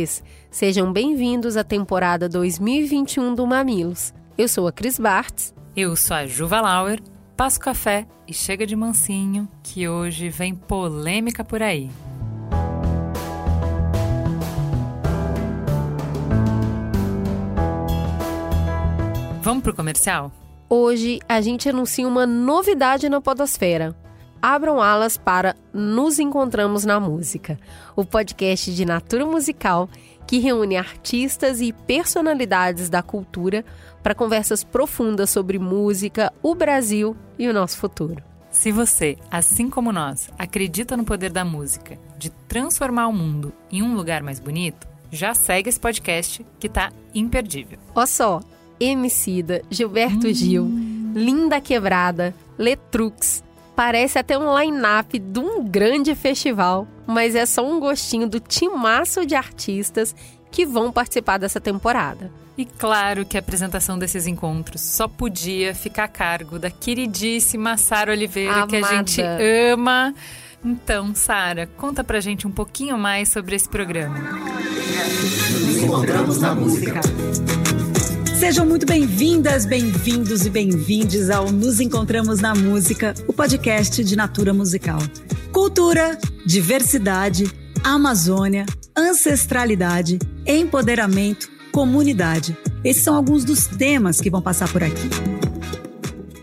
mamiletes, sejam bem-vindos à temporada 2021 do Mamilos. Eu sou a Cris Bartz. Eu sou a Juva Lauer. Passo café e chega de mansinho, que hoje vem polêmica por aí. Vamos pro comercial? Hoje a gente anuncia uma novidade na Podosfera abram alas para Nos Encontramos na Música, o podcast de natura musical que reúne artistas e personalidades da cultura para conversas profundas sobre música, o Brasil e o nosso futuro. Se você, assim como nós, acredita no poder da música, de transformar o mundo em um lugar mais bonito, já segue esse podcast que tá imperdível. Ó só, Emicida, Gilberto hum. Gil, Linda Quebrada, Letrux, Parece até um line-up de um grande festival, mas é só um gostinho do timaço de artistas que vão participar dessa temporada. E claro que a apresentação desses encontros só podia ficar a cargo da queridíssima Sara Oliveira, Amada. que a gente ama. Então, Sara, conta pra gente um pouquinho mais sobre esse programa. Nos encontramos na música. Sejam muito bem-vindas, bem-vindos e bem-vindes ao Nos Encontramos na Música, o podcast de Natura Musical. Cultura, diversidade, Amazônia, ancestralidade, empoderamento, comunidade. Esses são alguns dos temas que vão passar por aqui.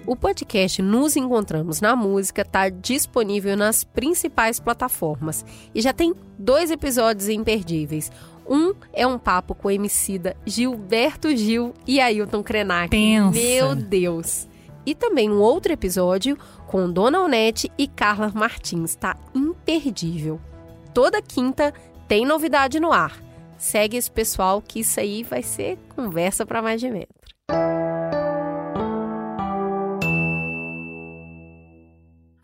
O podcast Nos Encontramos na Música está disponível nas principais plataformas e já tem dois episódios imperdíveis. Um é um papo com o emicida Gilberto Gil e Ailton Krenak. Pensa. Meu Deus! E também um outro episódio com Dona Onete e Carla Martins. Está imperdível. Toda quinta tem novidade no ar. Segue esse pessoal que isso aí vai ser conversa para mais de metro.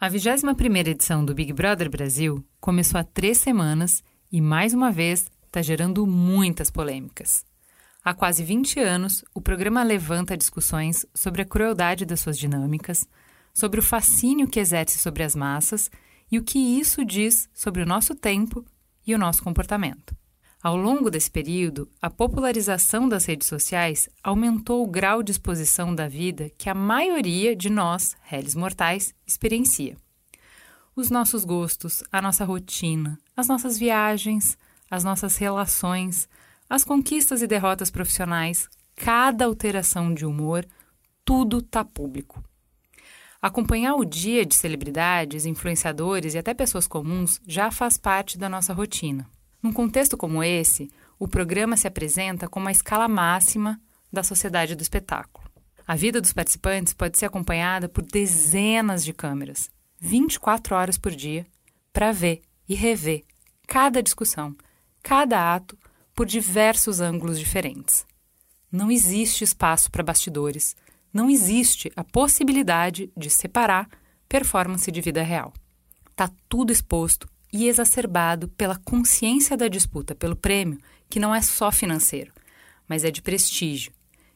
A 21ª edição do Big Brother Brasil começou há três semanas e, mais uma vez, está gerando muitas polêmicas. Há quase 20 anos, o programa levanta discussões sobre a crueldade das suas dinâmicas, sobre o fascínio que exerce sobre as massas e o que isso diz sobre o nosso tempo e o nosso comportamento. Ao longo desse período, a popularização das redes sociais aumentou o grau de exposição da vida que a maioria de nós, réis mortais, experiencia. Os nossos gostos, a nossa rotina, as nossas viagens, as nossas relações, as conquistas e derrotas profissionais, cada alteração de humor, tudo está público. Acompanhar o dia de celebridades, influenciadores e até pessoas comuns já faz parte da nossa rotina. Num contexto como esse, o programa se apresenta como a escala máxima da sociedade do espetáculo. A vida dos participantes pode ser acompanhada por dezenas de câmeras, 24 horas por dia, para ver e rever cada discussão, cada ato por diversos ângulos diferentes. Não existe espaço para bastidores, não existe a possibilidade de separar performance de vida real. Está tudo exposto e exacerbado pela consciência da disputa pelo prêmio, que não é só financeiro, mas é de prestígio,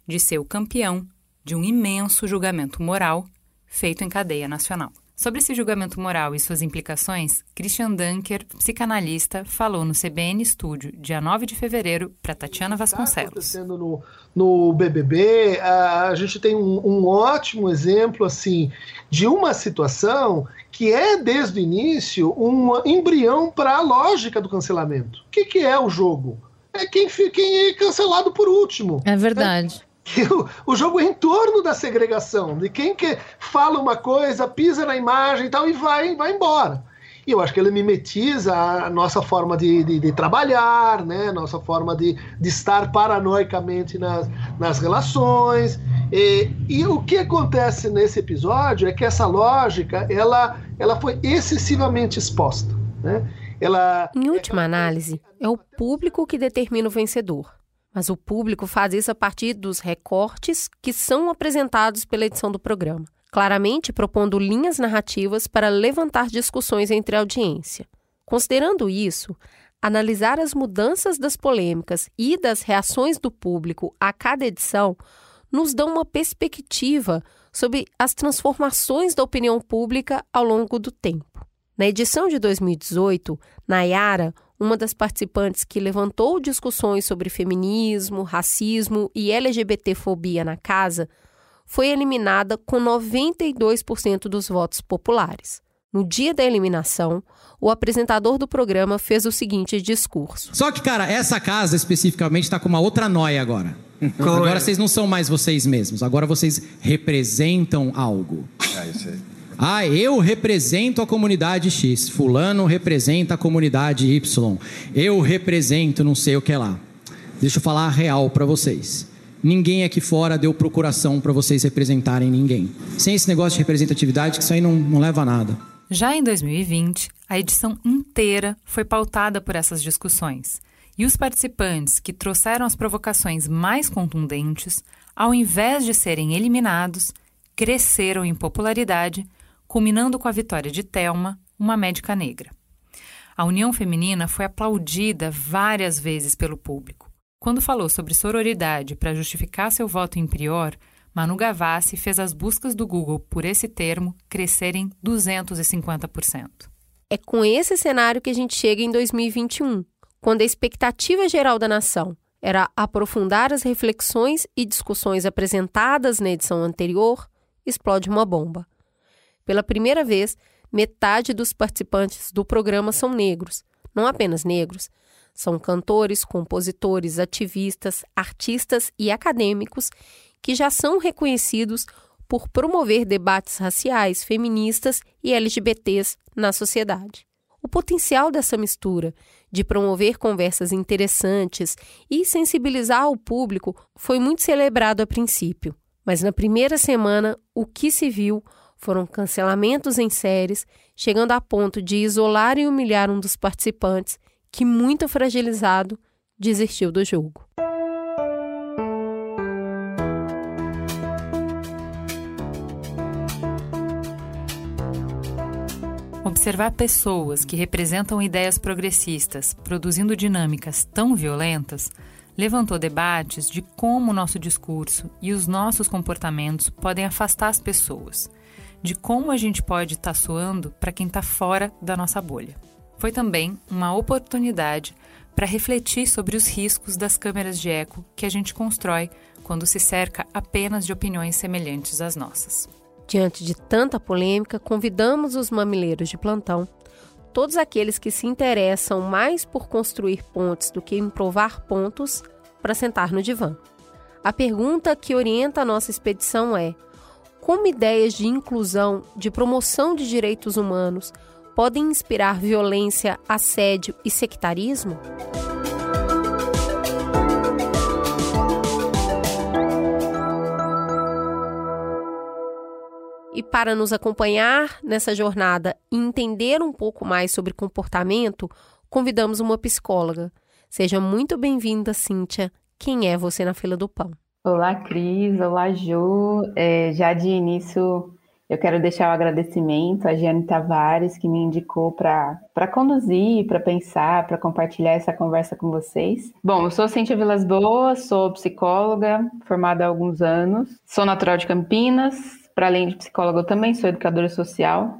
de ser o campeão de um imenso julgamento moral feito em cadeia nacional. Sobre esse julgamento moral e suas implicações, Christian Dunker, psicanalista, falou no CBN Estúdio, dia 9 de fevereiro, para Tatiana Vasconcelos. Está acontecendo no, no BBB, a, a gente tem um, um, ótimo exemplo assim de uma situação que é, desde o início, um embrião para a lógica do cancelamento. O que, que é o jogo? É quem, quem é cancelado por último. É verdade o, o, jogo é em torno da segregação, de quem que fala uma coisa, pisa na imagem e tal, e vai, vai embora. E eu acho que ele mimetiza a nossa forma de, de, de trabalhar, né? nossa forma de, de estar paranoicamente nas, nas relações. E, e, o que acontece nesse episódio é que essa lógica ela, ela foi excessivamente exposta. Né? Ela, em última análise, é o público que determina o vencedor mas o público faz isso a partir dos recortes que são apresentados pela edição do programa, claramente propondo linhas narrativas para levantar discussões entre a audiência. Considerando isso, analisar as mudanças das polêmicas e das reações do público a cada edição nos dá uma perspectiva sobre as transformações da opinião pública ao longo do tempo. Na edição de 2018, Nayara, uma das participantes que levantou discussões sobre feminismo, racismo e LGBTfobia na casa, foi eliminada com 92% dos votos populares. No dia da eliminação, o apresentador do programa fez o seguinte discurso. Só que, cara, essa casa especificamente está com uma outra noia agora. Qual agora é? vocês não são mais vocês mesmos, agora vocês representam algo. É isso aí. Ah, eu represento a comunidade X, fulano representa a comunidade Y, eu represento não sei o que lá. Deixa eu falar a real para vocês. Ninguém aqui fora deu procuração para vocês representarem ninguém. Sem esse negócio de representatividade, que isso aí não, não leva a nada. Já em 2020, a edição inteira foi pautada por essas discussões. E os participantes que trouxeram as provocações mais contundentes, ao invés de serem eliminados, cresceram em popularidade, culminando com a vitória de Thelma, uma médica negra. A União Feminina foi aplaudida várias vezes pelo público. Quando falou sobre sororidade para justificar seu voto em prior, Manu Gavassi fez as buscas do Google por esse termo crescerem 250%. É com esse cenário que a gente chega em 2021, quando a expectativa geral da nação era aprofundar as reflexões e discussões apresentadas na edição anterior, explode uma bomba. Pela primeira vez, metade dos participantes do programa são negros. Não apenas negros, são cantores, compositores, ativistas, artistas e acadêmicos que já são reconhecidos por promover debates raciais, feministas e LGBTs na sociedade. O potencial dessa mistura de promover conversas interessantes e sensibilizar o público foi muito celebrado a princípio, mas na primeira semana o que se viu foram cancelamentos em séries, chegando a ponto de isolar e humilhar um dos participantes, que, muito fragilizado, desistiu do jogo. Observar pessoas que representam ideias progressistas produzindo dinâmicas tão violentas levantou debates de como o nosso discurso e os nossos comportamentos podem afastar as pessoas, de como a gente pode estar tá soando para quem está fora da nossa bolha. Foi também uma oportunidade para refletir sobre os riscos das câmeras de eco que a gente constrói quando se cerca apenas de opiniões semelhantes às nossas. Diante de tanta polêmica, convidamos os mamileiros de plantão, todos aqueles que se interessam mais por construir pontes do que em provar pontos, para sentar no divã. A pergunta que orienta a nossa expedição é: como ideias de inclusão, de promoção de direitos humanos podem inspirar violência, assédio e sectarismo? E para nos acompanhar nessa jornada e entender um pouco mais sobre comportamento, convidamos uma psicóloga. Seja muito bem-vinda, Cíntia. Quem é você na fila do pão? Olá, Cris. Olá, Ju. É, já de início, eu quero deixar o agradecimento a Giane Tavares, que me indicou para conduzir, para pensar, para compartilhar essa conversa com vocês. Bom, eu sou Cíntia Vilas Boas, sou psicóloga, formada há alguns anos, sou natural de Campinas, para além de psicóloga, eu também sou educadora social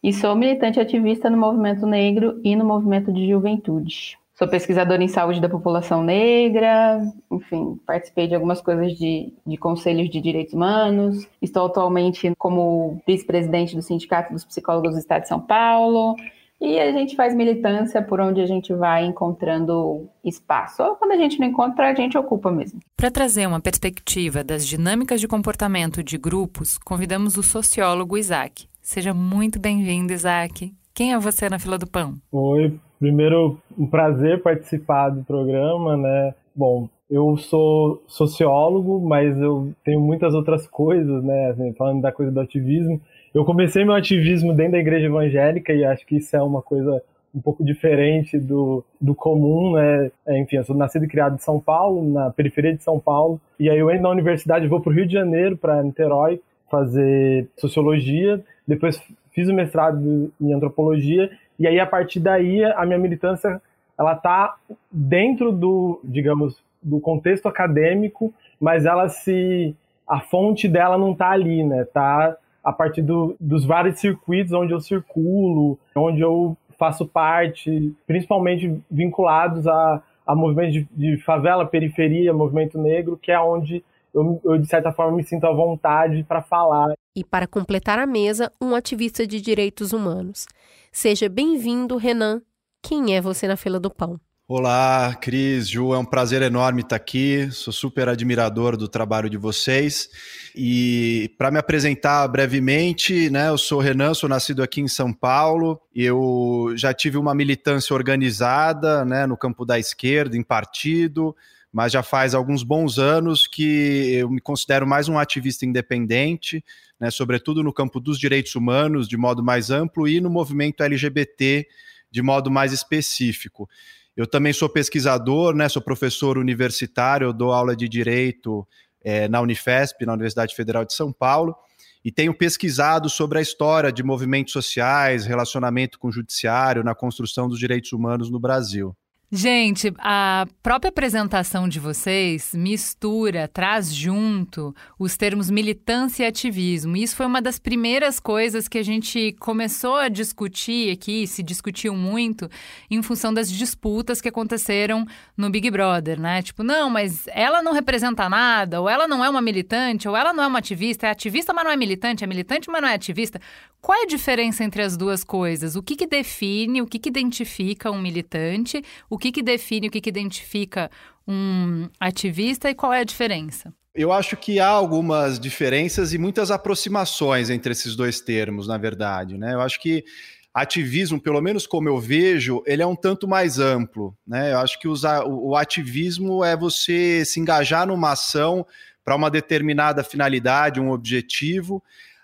e sou militante ativista no movimento negro e no movimento de juventude. Sou pesquisadora em saúde da população negra, enfim, participei de algumas coisas de, de conselhos de direitos humanos. Estou atualmente como vice-presidente do Sindicato dos Psicólogos do Estado de São Paulo. E a gente faz militância por onde a gente vai encontrando espaço. Ou quando a gente não encontra, a gente ocupa mesmo. Para trazer uma perspectiva das dinâmicas de comportamento de grupos, convidamos o sociólogo Isaac. Seja muito bem-vindo, Isaac. Quem é você na fila do pão? Oi, primeiro um prazer participar do programa, né? Bom, eu sou sociólogo, mas eu tenho muitas outras coisas, né? Assim, falando da coisa do ativismo, eu comecei meu ativismo dentro da igreja evangélica e acho que isso é uma coisa um pouco diferente do, do comum, né? É, enfim, eu sou nascido e criado em São Paulo, na periferia de São Paulo, e aí eu entro na universidade, vou para o Rio de Janeiro, para Niterói, fazer sociologia, depois fiz o mestrado em antropologia, e aí a partir daí a minha militância ela tá dentro do, digamos, do contexto acadêmico, mas ela se a fonte dela não está ali, né? Tá a partir do, dos vários circuitos onde eu circulo, onde eu faço parte, principalmente vinculados a, a movimentos de, de favela, periferia, movimento negro, que é onde eu, eu, de certa forma, me sinto à vontade para falar. E para completar a mesa, um ativista de direitos humanos. Seja bem-vindo, Renan. Quem é você na fila do pão? Olá, Cris, Ju, é um prazer enorme estar aqui. Sou super admirador do trabalho de vocês. E para me apresentar brevemente, né, eu sou Renan, sou nascido aqui em São Paulo. Eu já tive uma militância organizada, né, no campo da esquerda, em partido, mas já faz alguns bons anos que eu me considero mais um ativista independente, né, sobretudo no campo dos direitos humanos, de modo mais amplo, e no movimento LGBT, de modo mais específico. Eu também sou pesquisador, né? Sou professor universitário, dou aula de direito é, na Unifesp, na Universidade Federal de São Paulo, e tenho pesquisado sobre a história de movimentos sociais, relacionamento com o judiciário na construção dos direitos humanos no Brasil. Gente, a própria apresentação de vocês mistura, traz junto os termos militância e ativismo. Isso foi uma das primeiras coisas que a gente começou a discutir aqui, se discutiu muito, em função das disputas que aconteceram no Big Brother, né? Tipo, não, mas ela não representa nada, ou ela não é uma militante, ou ela não é uma ativista, é ativista, mas não é militante, é militante, mas não é ativista. Qual é a diferença entre as duas coisas? O que, que define, o que, que identifica um militante, o que, que define, o que, que identifica um ativista e qual é a diferença? Eu acho que há algumas diferenças e muitas aproximações entre esses dois termos, na verdade. Né? Eu acho que ativismo, pelo menos como eu vejo, ele é um tanto mais amplo. Né? Eu acho que usar, o ativismo é você se engajar numa ação para uma determinada finalidade, um objetivo.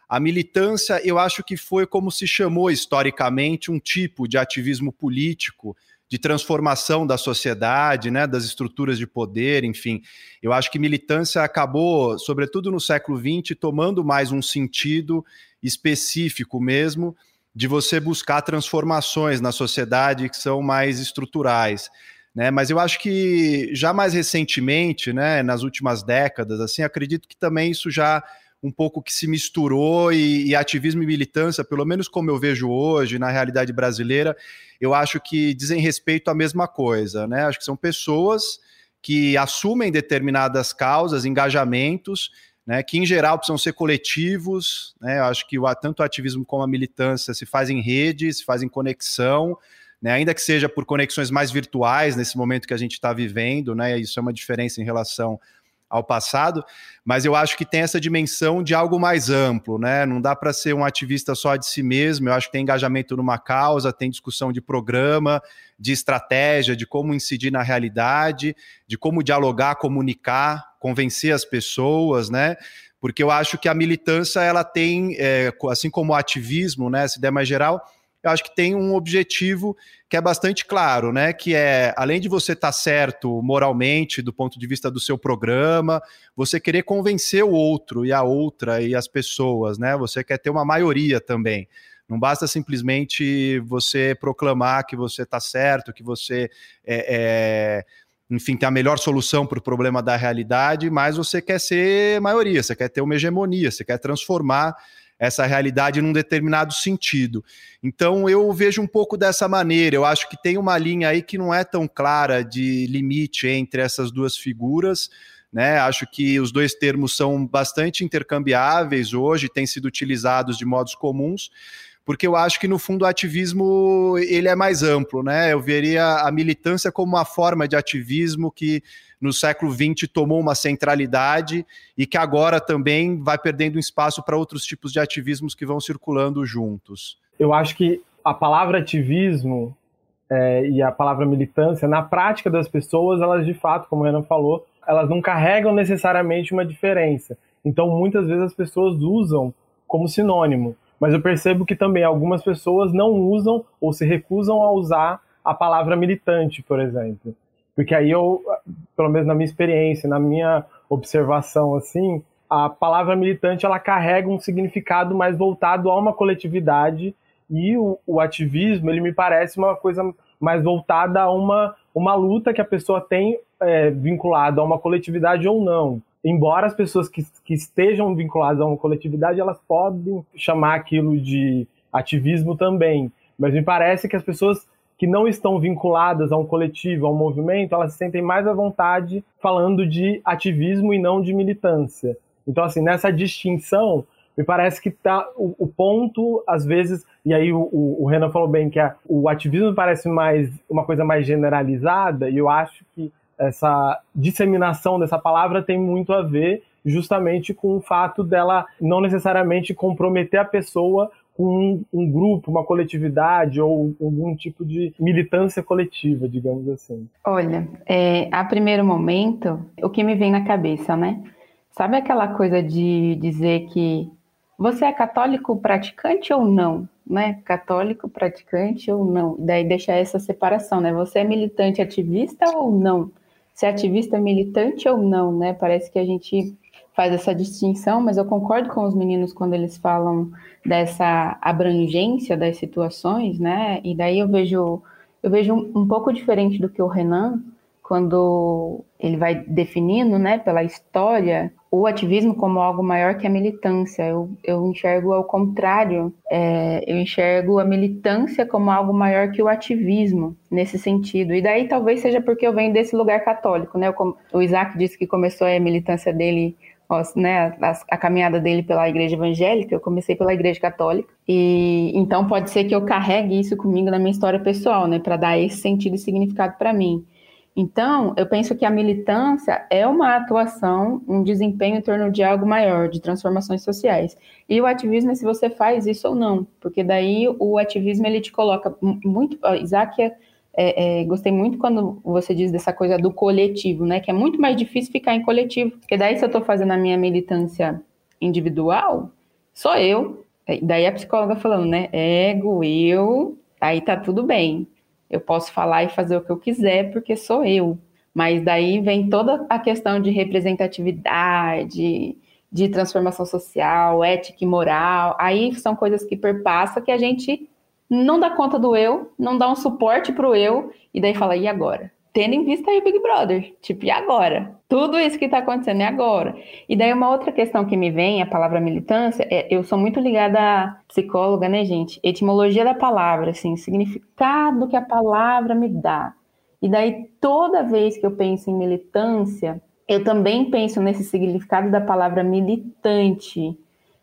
A militância, eu acho que foi como se chamou historicamente um tipo de ativismo político, de transformação da sociedade, né, das estruturas de poder, enfim. Eu acho que militância acabou, sobretudo no século XX, tomando mais um sentido específico mesmo de você buscar transformações na sociedade que são mais estruturais. Né? Mas eu acho que já mais recentemente, né, nas últimas décadas, assim, acredito que também isso já um pouco que se misturou e, e, ativismo e militância, pelo menos como eu vejo hoje na realidade brasileira, eu acho que dizem respeito à mesma coisa, né? Acho que são pessoas que assumem determinadas causas, engajamentos, né, que em geral precisam ser coletivos, né? Acho que o, tanto o ativismo como a militância se fazem em rede, se fazem conexão, né, ainda que seja por conexões mais virtuais nesse momento que a gente está vivendo, né? Isso é uma diferença em relação ao passado, mas eu acho que tem essa dimensão de algo mais amplo, né? Não dá para ser um ativista só de si mesmo. Eu acho que tem engajamento numa causa, tem discussão de programa, de estratégia, de como incidir na realidade, de como dialogar, comunicar, convencer as pessoas, né? Porque eu acho que a militância ela tem, é, assim como o ativismo, né? Se der mais geral, eu acho que tem um objetivo que é bastante claro, né? Que é, além de você estar tá certo moralmente do ponto de vista do seu programa, você querer convencer o outro e a outra e as pessoas, né? Você quer ter uma maioria também. Não basta simplesmente você proclamar que você está certo, que você é, é enfim, tem a melhor solução para o problema da realidade, mas você quer ser maioria, você quer ter uma hegemonia, você quer transformar essa realidade num determinado sentido. Então eu vejo um pouco dessa maneira. Eu acho que tem uma linha aí que não é tão clara de limite entre essas duas figuras. Né? Acho que os dois termos são bastante intercambiáveis hoje, têm sido utilizados de modos comuns, porque eu acho que no fundo o ativismo ele é mais amplo, né? Eu veria a militância como uma forma de ativismo que no século XX tomou uma centralidade e que agora também vai perdendo espaço para outros tipos de ativismos que vão circulando juntos. Eu acho que a palavra ativismo é, e a palavra militância, na prática das pessoas, elas de fato, como o Renan falou, elas não carregam necessariamente uma diferença. Então, muitas vezes as pessoas usam como sinônimo. Mas eu percebo que também algumas pessoas não usam ou se recusam a usar a palavra militante, por exemplo. Porque aí eu, pelo menos na minha experiência, na minha observação, assim, a palavra militante ela carrega um significado mais voltado a uma coletividade e o, o ativismo ele me parece uma coisa mais voltada a uma, uma luta que a pessoa tem é, vinculada a uma coletividade ou não. Embora as pessoas que, que estejam vinculadas a uma coletividade, elas podem chamar aquilo de ativismo também. Mas me parece que as pessoas que não estão vinculadas a um coletivo, a um movimento, elas se sentem mais à vontade falando de ativismo e não de militância. Então, assim, nessa distinção, me parece que tá o, o ponto, às vezes, e aí o, o, Renan falou bem que a, o ativismo parece mais uma coisa mais generalizada, e eu acho que essa disseminação dessa palavra tem muito a ver justamente com o fato dela não necessariamente comprometer a pessoa com um, um, grupo, uma coletividade ou algum tipo de militância coletiva, digamos assim. Olha, é, a primeiro momento, o que me vem na cabeça, né? Sabe aquela coisa de dizer que você é católico praticante ou não? Né? Católico praticante ou não? Daí deixa essa separação, né? Você é militante ativista ou não? Se é ativista militante ou não, né? Parece que a gente faz essa distinção, mas eu concordo com os meninos quando eles falam dessa abrangência das situações, né? E daí eu vejo eu vejo um, um pouco diferente do que o Renan quando ele vai definindo, né, pela história, o ativismo como algo maior que a militância. Eu, eu enxergo ao contrário. É, eu enxergo a militância como algo maior que o ativismo, nesse sentido. E daí talvez seja porque eu venho desse lugar católico, né? O, o Isaac disse que começou a militância dele né, a, a, caminhada dele pela igreja evangélica, eu comecei pela igreja católica. E então pode ser que eu carregue isso comigo na minha história pessoal, né, para dar esse sentido e significado para mim. Então, eu penso que a militância é uma atuação, um desempenho em torno de algo maior, de transformações sociais. E o ativismo é se você faz isso ou não, porque daí o ativismo ele te coloca muito. Isaac é é, gostei muito quando você diz dessa coisa do coletivo, né? Que é muito mais difícil ficar em coletivo. Porque daí, se eu estou fazendo a minha militância individual, sou eu. É, daí a psicóloga falando, né? Ego, eu, aí tá tudo bem. Eu posso falar e fazer o que eu quiser porque sou eu. Mas daí vem toda a questão de representatividade, de transformação social, ética e moral. Aí são coisas que perpassam que a gente não dá conta do eu, não dá um suporte pro eu, e daí fala, e agora? Tendo em vista aí o Big Brother, tipo, e agora? Tudo isso que tá acontecendo é agora. E daí uma outra questão que me vem, a palavra militância, é, eu sou muito ligada à psicóloga, né, gente? Etimologia da palavra, assim, significado que a palavra me dá. E daí toda vez que eu penso em militância, eu também penso nesse significado da palavra militante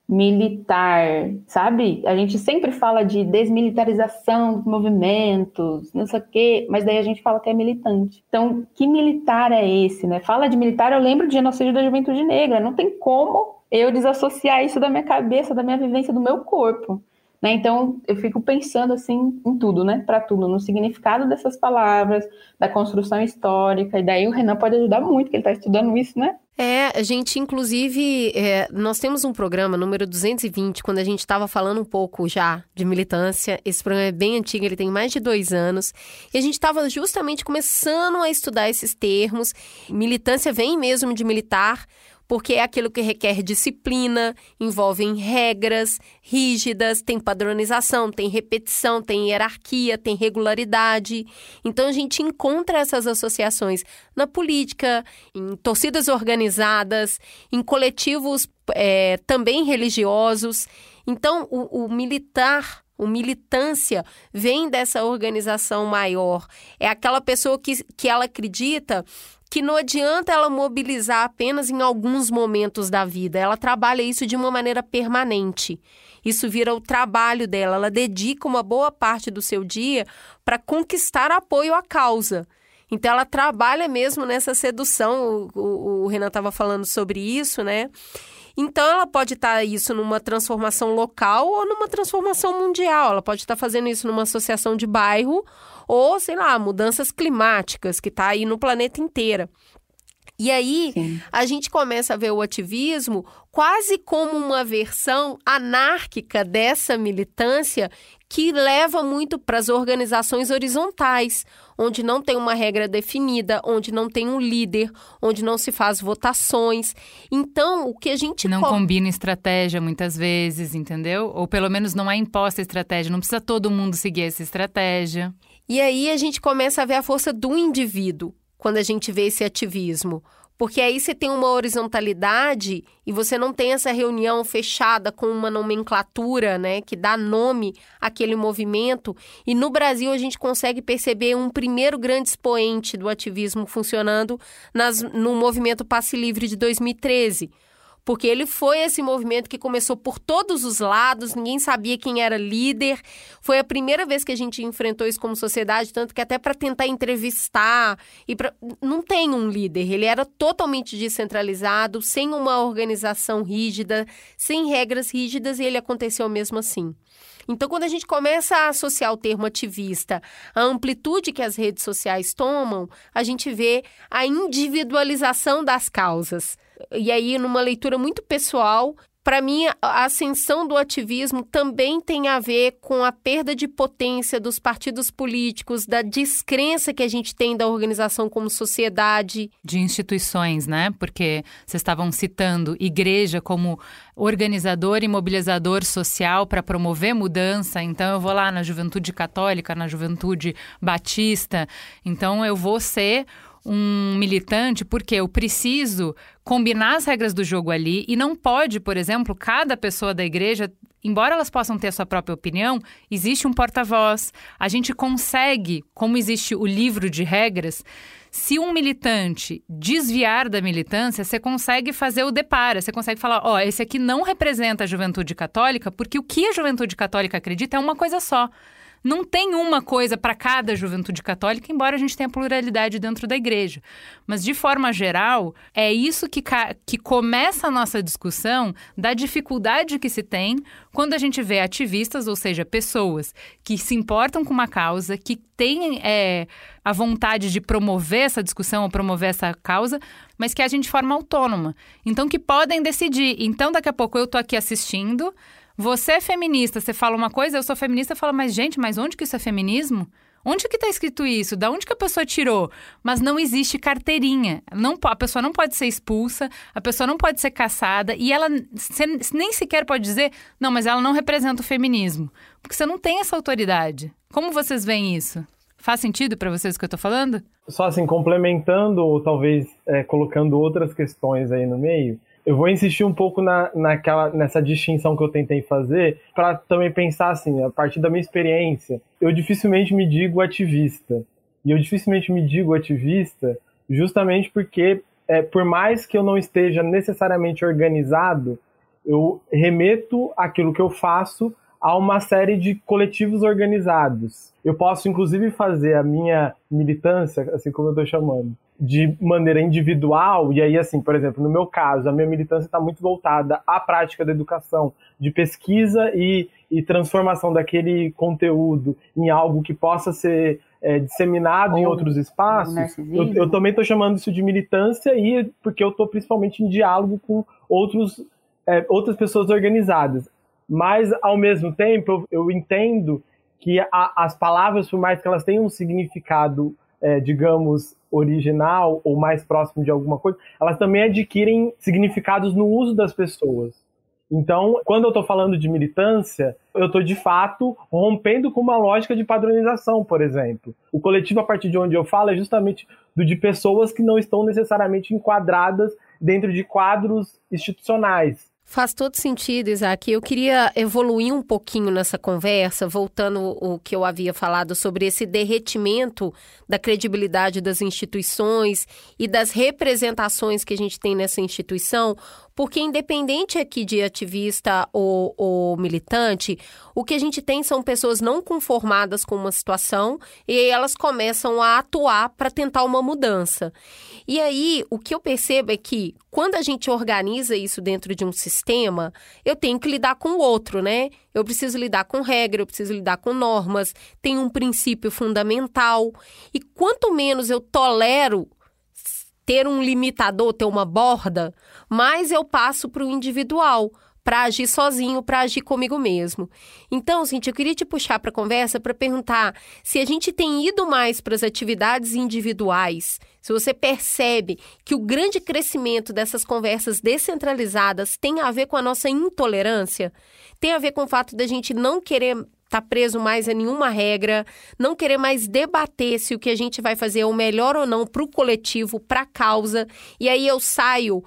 militar, sabe? A gente sempre fala de desmilitarização dos movimentos, não sei o quê, mas daí a gente fala que é militante. Então, que militar é esse, né? Fala de militar, eu lembro de genocídio da juventude negra, não tem como eu desassociar isso da minha cabeça, da minha vivência, do meu corpo. Né? Então, eu fico pensando assim em tudo, né? Para tudo, no significado dessas palavras, da construção histórica, e daí o Renan pode ajudar muito, que ele está estudando isso, né? É, a gente, inclusive, é, nós temos um programa, número 220, quando a gente estava falando um pouco já de militância. Esse programa é bem antigo, ele tem mais de dois anos. E a gente estava justamente começando a estudar esses termos. Militância vem mesmo de militar, porque é aquilo que requer disciplina, envolve regras rígidas, tem padronização, tem repetição, tem hierarquia, tem regularidade. Então a gente encontra essas associações na política, em torcidas organizadas, em coletivos é, também religiosos. Então o, o militar o militância vem dessa organização maior. É aquela pessoa que, que ela acredita que não adianta ela mobilizar apenas em alguns momentos da vida, ela trabalha isso de uma maneira permanente. Isso vira o trabalho dela, ela dedica uma boa parte do seu dia para conquistar apoio à causa. Então ela trabalha mesmo nessa sedução, o, o, o Renan estava falando sobre isso, né? Então, ela pode estar tá isso numa transformação local ou numa transformação mundial. Ela pode estar tá fazendo isso numa associação de bairro ou, sei lá, mudanças climáticas que está aí no planeta inteiro. E aí Sim. a gente começa a ver o ativismo quase como uma versão anárquica dessa militância que leva muito para as organizações horizontais, onde não tem uma regra definida, onde não tem um líder, onde não se faz votações. Então, o que a gente não co combina estratégia muitas vezes, entendeu? Ou pelo menos não é imposta estratégia, não precisa todo mundo seguir essa estratégia. E aí a gente começa a ver a força do indivíduo quando a gente vê esse ativismo. Porque aí você tem uma horizontalidade e você não tem essa reunião fechada com uma nomenclatura, né, que dá nome àquele movimento. E no Brasil a gente consegue perceber um primeiro grande expoente do ativismo funcionando nas, no movimento Passe Livre de 2013 porque ele foi esse movimento que começou por todos os lados, ninguém sabia quem era líder. Foi a primeira vez que a gente enfrentou isso como sociedade, tanto que até para tentar entrevistar e pra... não tem um líder, ele era totalmente descentralizado, sem uma organização rígida, sem regras rígidas e ele aconteceu mesmo assim. Então, quando a gente começa a associar o termo ativista à amplitude que as redes sociais tomam, a gente vê a individualização das causas. E aí, numa leitura muito pessoal, para mim, a ascensão do ativismo também tem a ver com a perda de potência dos partidos políticos, da descrença que a gente tem da organização como sociedade. De instituições, né? Porque vocês estavam citando igreja como organizador e mobilizador social para promover mudança. Então, eu vou lá na juventude católica, na juventude batista. Então, eu vou ser um militante porque eu preciso combinar as regras do jogo ali e não pode, por exemplo, cada pessoa da igreja, embora elas possam ter a sua própria opinião, existe um porta-voz. A gente consegue, como existe o livro de regras, se um militante desviar da militância, você consegue fazer o depara, você consegue falar, ó, oh, esse aqui não representa a juventude católica, porque o que a juventude católica acredita é uma coisa só. Não tem uma coisa para cada juventude católica, embora a gente tenha pluralidade dentro da igreja. Mas, de forma geral, é isso que, que começa a nossa discussão da dificuldade que se tem quando a gente vê ativistas, ou seja, pessoas que se importam com uma causa, que têm é, a vontade de promover essa discussão ou promover essa causa, mas que agem de forma autônoma. Então, que podem decidir. Então, daqui a pouco eu estou aqui assistindo. Você é feminista, você fala uma coisa, eu sou feminista, fala, mas gente, mas onde que isso é feminismo? Onde que está escrito isso? Da onde que a pessoa tirou? Mas não existe carteirinha. Não, a pessoa não pode ser expulsa, a pessoa não pode ser caçada e ela nem sequer pode dizer, não, mas ela não representa o feminismo. Porque você não tem essa autoridade. Como vocês veem isso? Faz sentido para vocês o que eu estou falando? Só assim, complementando ou talvez é, colocando outras questões aí no meio, eu vou insistir um pouco na, naquela, nessa distinção que eu tentei fazer, para também pensar assim, a partir da minha experiência, eu dificilmente me digo ativista. E eu dificilmente me digo ativista justamente porque, é, por mais que eu não esteja necessariamente organizado, eu remeto aquilo que eu faço a uma série de coletivos organizados. Eu posso, inclusive, fazer a minha militância, assim como eu estou chamando, de maneira individual, e aí, assim, por exemplo, no meu caso, a minha militância está muito voltada à prática da educação, de pesquisa e, e transformação daquele conteúdo em algo que possa ser é, disseminado Ou em outros espaços. Eu, eu, também estou chamando isso de militância, e porque eu estou principalmente em diálogo com outros, é, outras pessoas organizadas. Mas, ao mesmo tempo, eu, eu entendo que a, as palavras, por mais que elas tenham um significado é, digamos, original ou mais próximo de alguma coisa, elas também adquirem significados no uso das pessoas. Então, quando eu estou falando de militância, eu estou de fato rompendo com uma lógica de padronização, por exemplo. O coletivo, a partir de onde eu falo, é justamente do de pessoas que não estão necessariamente enquadradas dentro de quadros institucionais. Faz todo sentido, Isaac. Eu queria evoluir um pouquinho nessa conversa, voltando o que eu havia falado sobre esse derretimento da credibilidade das instituições e das representações que a gente tem nessa instituição, porque independente aqui de ativista ou, ou, militante, o que a gente tem são pessoas não conformadas com uma situação e aí elas começam a atuar para tentar uma mudança. E aí, o que eu percebo é que quando a gente organiza isso dentro de um sistema, eu tenho que lidar com o outro, né? Eu preciso lidar com regra, eu preciso lidar com normas, tem um princípio fundamental. E quanto menos eu tolero ter um limitador, ter uma borda, mais eu passo para o individual para agir sozinho, para agir comigo mesmo. Então, gente, eu queria te puxar para a conversa para perguntar se a gente tem ido mais para as atividades individuais, se você percebe que o grande crescimento dessas conversas descentralizadas tem a ver com a nossa intolerância, tem a ver com o fato da gente não querer estar tá preso mais a nenhuma regra, não querer mais debater se o que a gente vai fazer é o melhor ou não para o coletivo, para a causa. E aí eu saio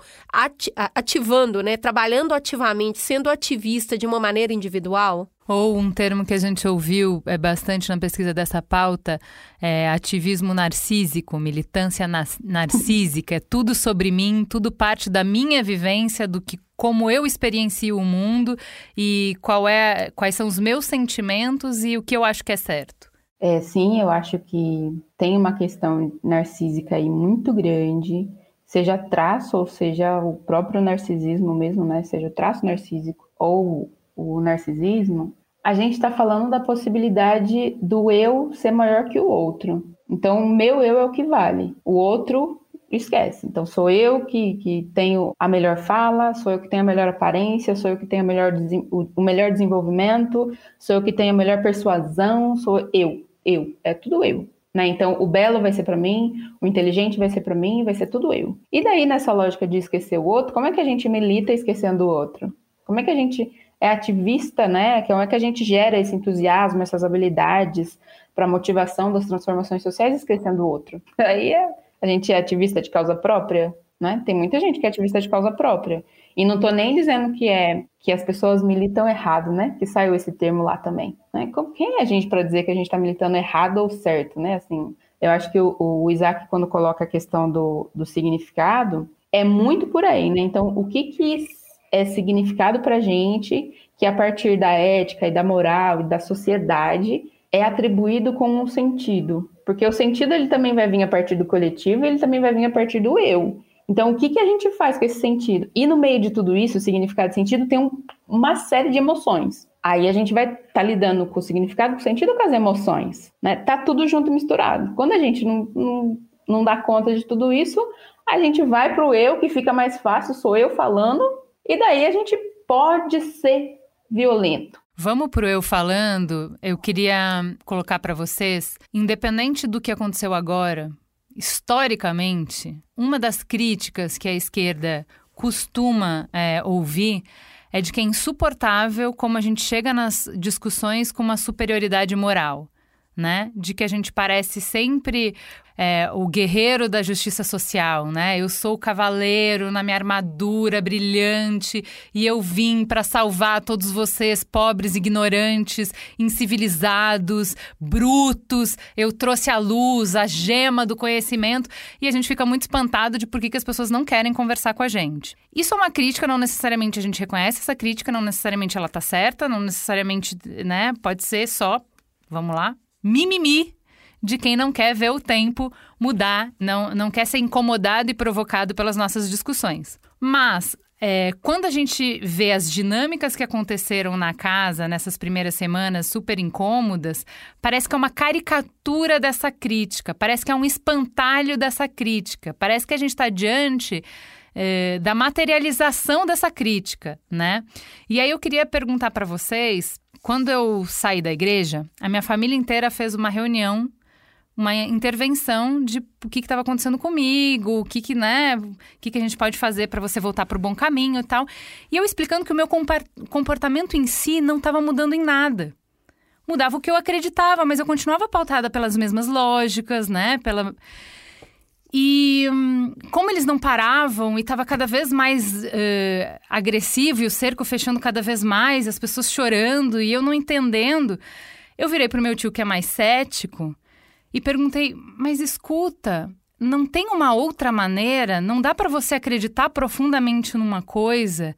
ativando, né, trabalhando ativamente, sendo ativista de uma maneira individual. Ou um termo que a gente ouviu é, bastante na pesquisa dessa pauta é ativismo narcísico, militância narcísica. É tudo sobre mim, tudo parte da minha vivência, do que como eu experiencio o mundo e qual é, quais são os meus sentimentos e o que eu acho que é certo. É, sim, eu acho que tem uma questão narcísica aí muito grande, seja traço ou seja o próprio narcisismo mesmo, né? Seja o traço narcísico ou o narcisismo, a gente está falando da possibilidade do eu ser maior que o outro. Então, o meu eu é o que vale. O outro esquece. Então, sou eu que, que tenho a melhor fala, sou eu que tenho a melhor aparência, sou eu que tenho a melhor, o melhor desenvolvimento, sou eu que tenho a melhor persuasão, sou eu, eu, é tudo eu. Né? Então, o belo vai ser para mim, o inteligente vai ser para mim, vai ser tudo eu. E daí, nessa lógica de esquecer o outro, como é que a gente milita esquecendo o outro? Como é que a gente é ativista, né? Como é que a gente gera esse entusiasmo, essas habilidades para motivação das transformações sociais esquecendo o outro? Aí é a gente é ativista de causa própria, né? Tem muita gente que é ativista de causa própria. E não estou nem dizendo que é que as pessoas militam errado, né? Que saiu esse termo lá também. Né? Quem é a gente para dizer que a gente está militando errado ou certo, né? Assim, eu acho que o, o, Isaac, quando coloca a questão do, do significado, é muito por aí, né? Então, o que, que é significado para a gente que a partir da ética e da moral e da sociedade é atribuído com um sentido, porque o sentido ele também vai vir a partir do coletivo, ele também vai vir a partir do eu. Então, o que, que a gente faz com esse sentido? E no meio de tudo isso, o significado e sentido tem um, uma série de emoções. Aí a gente vai estar tá lidando com o significado, com o sentido, com as emoções. Né? Tá tudo junto misturado. Quando a gente não, não, não dá conta de tudo isso, a gente vai para o eu, que fica mais fácil, sou eu falando, e daí a gente pode ser violento. Vamos pro eu falando. Eu queria colocar para vocês, independente do que aconteceu agora, historicamente, uma das críticas que a esquerda costuma é, ouvir é de que é insuportável como a gente chega nas discussões com uma superioridade moral né? De que a gente parece sempre é, o guerreiro da justiça social, né? Eu sou o cavaleiro na minha armadura brilhante e eu vim para salvar todos vocês, pobres, ignorantes, incivilizados, brutos. Eu trouxe a luz, a gema do conhecimento e a gente fica muito espantado de por que, que as pessoas não querem conversar com a gente. Isso é uma crítica, não necessariamente a gente reconhece essa crítica, não necessariamente ela tá certa, não necessariamente, né? Pode ser só, vamos lá, mimimi de quem não quer ver o tempo mudar, não, não quer ser incomodado e provocado pelas nossas discussões. Mas é, quando a gente vê as dinâmicas que aconteceram na casa nessas primeiras semanas super incômodas, parece que é uma caricatura dessa crítica, parece que é um espantalho dessa crítica, parece que a gente está diante é, da materialização dessa crítica, né? E aí eu queria perguntar para vocês quando eu saí da igreja, a minha família inteira fez uma reunião, uma intervenção de o que estava acontecendo comigo, o que, que né, o que, que a gente pode fazer para você voltar para o bom caminho e tal. E eu explicando que o meu comportamento em si não estava mudando em nada. Mudava o que eu acreditava, mas eu continuava pautada pelas mesmas lógicas, né? Pela e hum, como eles não paravam e estava cada vez mais uh, agressivo e o cerco fechando cada vez mais, as pessoas chorando e eu não entendendo, eu virei para o meu tio que é mais cético e perguntei: Mas escuta, não tem uma outra maneira? Não dá para você acreditar profundamente numa coisa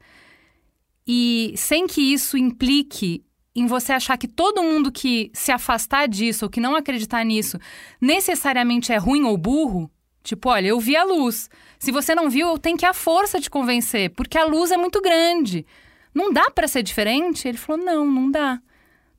e sem que isso implique em você achar que todo mundo que se afastar disso ou que não acreditar nisso necessariamente é ruim ou burro? Tipo, olha, eu vi a luz. Se você não viu, eu tenho que a força de convencer, porque a luz é muito grande. Não dá para ser diferente? Ele falou: não, não dá.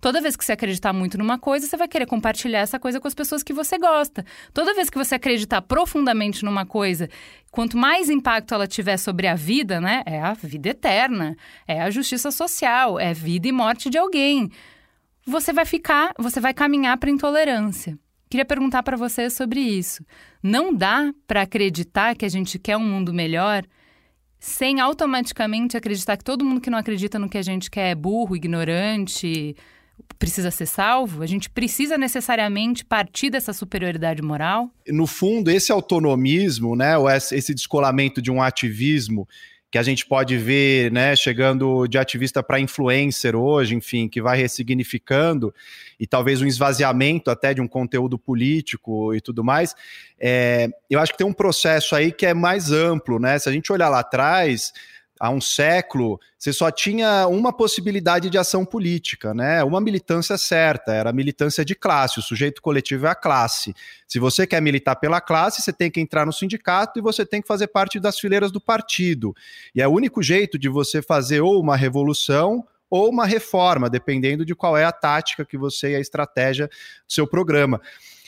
Toda vez que você acreditar muito numa coisa, você vai querer compartilhar essa coisa com as pessoas que você gosta. Toda vez que você acreditar profundamente numa coisa, quanto mais impacto ela tiver sobre a vida, né? É a vida eterna, é a justiça social, é vida e morte de alguém. Você vai ficar, você vai caminhar para intolerância. Queria perguntar para você sobre isso. Não dá para acreditar que a gente quer um mundo melhor sem automaticamente acreditar que todo mundo que não acredita no que a gente quer é burro, ignorante, precisa ser salvo? A gente precisa necessariamente partir dessa superioridade moral? No fundo, esse autonomismo, né, ou esse descolamento de um ativismo que a gente pode ver, né, chegando de ativista para influencer hoje, enfim, que vai ressignificando e talvez um esvaziamento até de um conteúdo político e tudo mais. É, eu acho que tem um processo aí que é mais amplo, né? Se a gente olhar lá atrás, há um século, você só tinha uma possibilidade de ação política, né? Uma militância certa, era a militância de classe, o sujeito coletivo é a classe. Se você quer militar pela classe, você tem que entrar no sindicato e você tem que fazer parte das fileiras do partido. E é o único jeito de você fazer ou uma revolução ou uma reforma, dependendo de qual é a tática que você e a estratégia do seu programa.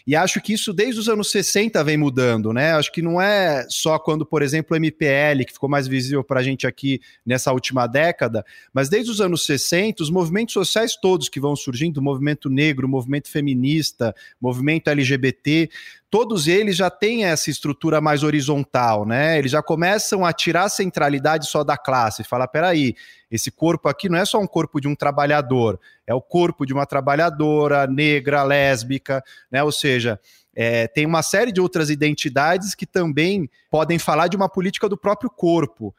E acho que isso desde os anos 60 vem mudando, né? Acho que não é só quando, por exemplo, o MPL, que ficou mais visível para a gente aqui nessa última década, mas desde os anos 60, os movimentos sociais todos que vão surgindo, movimento negro, movimento feminista, movimento LGBT, todos eles já têm essa estrutura mais horizontal, né? Eles já começam a tirar a centralidade só da classe, falar, peraí, esse corpo aqui não é só um corpo de um trabalhador, é o corpo de uma trabalhadora negra, lésbica, né? Ou seja, é, tem uma série de outras identidades que também podem falar de uma política do próprio corpo.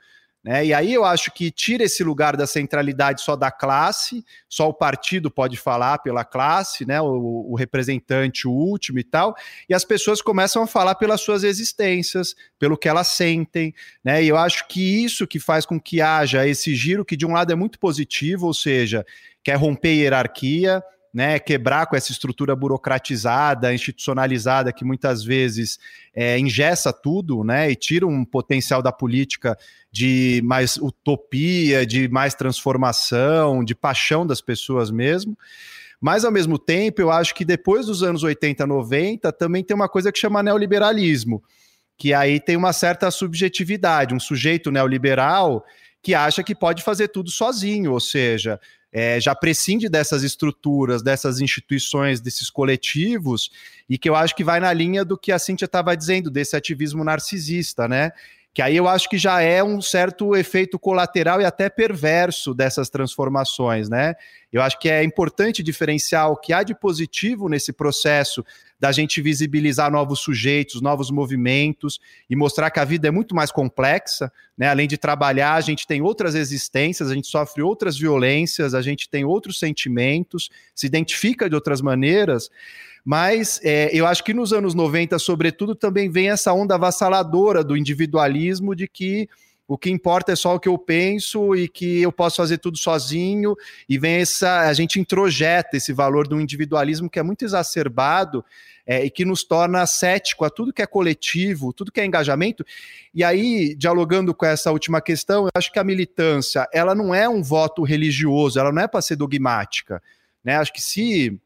Né? E aí eu acho que tira esse lugar da centralidade só da classe, só o partido pode falar pela classe, né? o, o representante, o último e tal, e as pessoas começam a falar pelas suas existências, pelo que elas sentem. Né? E eu acho que isso que faz com que haja esse giro, que de um lado é muito positivo, ou seja, quer romper hierarquia, né, quebrar com essa estrutura burocratizada, institucionalizada, que muitas vezes é, engessa tudo, né, e tira um potencial da política de mais utopia, de mais transformação, de paixão das pessoas mesmo. Mas, ao mesmo tempo, eu acho que depois dos anos 80, 90, também tem uma coisa que chama neoliberalismo, que aí tem uma certa subjetividade. Um sujeito neoliberal que acha que pode fazer tudo sozinho, ou seja, é, já prescinde dessas estruturas, dessas instituições, desses coletivos, e que eu acho que vai na linha do que a Cíntia estava dizendo, desse ativismo narcisista, né? Que aí eu acho que já é um certo efeito colateral e até perverso dessas transformações, né? Eu acho que é importante diferenciar o que há de positivo nesse processo da gente visibilizar novos sujeitos, novos movimentos e mostrar que a vida é muito mais complexa, né? Além de trabalhar, a gente tem outras existências, a gente sofre outras violências, a gente tem outros sentimentos, se identifica de outras maneiras. Mas é, eu acho que nos anos 90, sobretudo, também vem essa onda avassaladora do individualismo de que o que importa é só o que eu penso e que eu posso fazer tudo sozinho, e vem essa. A gente introjeta esse valor do individualismo que é muito exacerbado é, e que nos torna cético a tudo que é coletivo, tudo que é engajamento. E aí, dialogando com essa última questão, eu acho que a militância ela não é um voto religioso, ela não é para ser dogmática. Né? Acho que se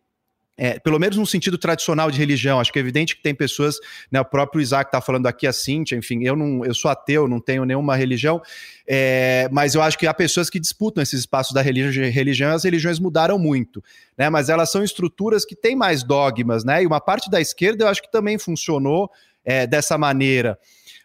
é, pelo menos no sentido tradicional de religião. Acho que é evidente que tem pessoas, né, o próprio Isaac está falando aqui, a Cíntia, enfim, eu não, eu sou ateu, não tenho nenhuma religião, é, mas eu acho que há pessoas que disputam esses espaços da religião, e as religiões mudaram muito, né, mas elas são estruturas que têm mais dogmas, né, e uma parte da esquerda eu acho que também funcionou é, dessa maneira,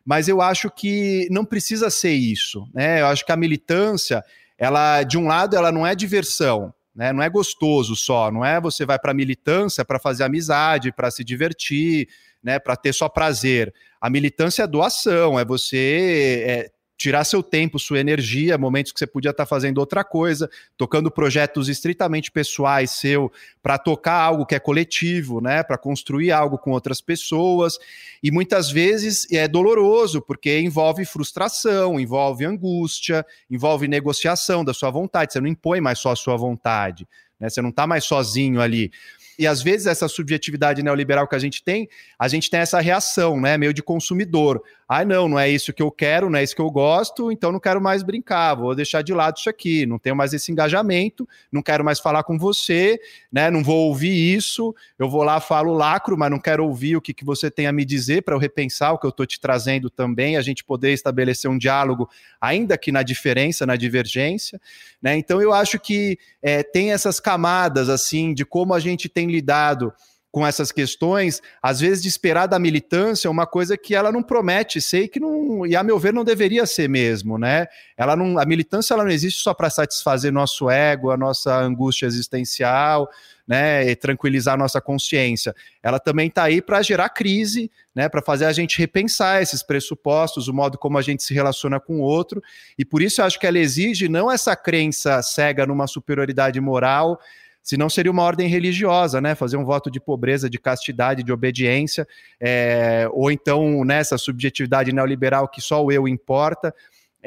mas eu acho que não precisa ser isso, né, eu acho que a militância, ela, de um lado, ela não é diversão, né? Não é gostoso só, não é você vai para militância para fazer amizade, para se divertir, né? Para ter só prazer. A militância é doação, é você é, tirar seu tempo, sua energia, momentos que você podia estar fazendo outra coisa, tocando projetos estritamente pessoais seu para tocar algo que é coletivo, né, para construir algo com outras pessoas. E muitas vezes é doloroso, porque envolve frustração, envolve angústia, envolve negociação da sua vontade, você não impõe mais só a sua vontade, né? Você não está mais sozinho ali. E às vezes essa subjetividade neoliberal que a gente tem, a gente tem essa reação, né, meio de consumidor. Ah, não, não é isso que eu quero, não é isso que eu gosto, então não quero mais brincar, vou deixar de lado isso aqui, não tenho mais esse engajamento, não quero mais falar com você, né? Não vou ouvir isso, eu vou lá, falo lacro, mas não quero ouvir o que, que você tem a me dizer para eu repensar o que eu estou te trazendo também, a gente poder estabelecer um diálogo, ainda que na diferença, na divergência, né? Então eu acho que é, tem essas camadas assim de como a gente tem lidado com essas questões, às vezes de esperar da militância uma coisa que ela não promete ser e que não, e a meu ver não deveria ser mesmo, né? Ela não, a militância ela não existe só para satisfazer nosso ego, a nossa angústia existencial, né, e tranquilizar nossa consciência. Ela também está aí para gerar crise, né, para fazer a gente repensar esses pressupostos, o modo como a gente se relaciona com o outro, e por isso eu acho que ela exige não essa crença cega numa superioridade moral, senão seria uma ordem religiosa, né? Fazer um voto de pobreza, de castidade, de obediência, é, ou então nessa subjetividade neoliberal que só o eu importa.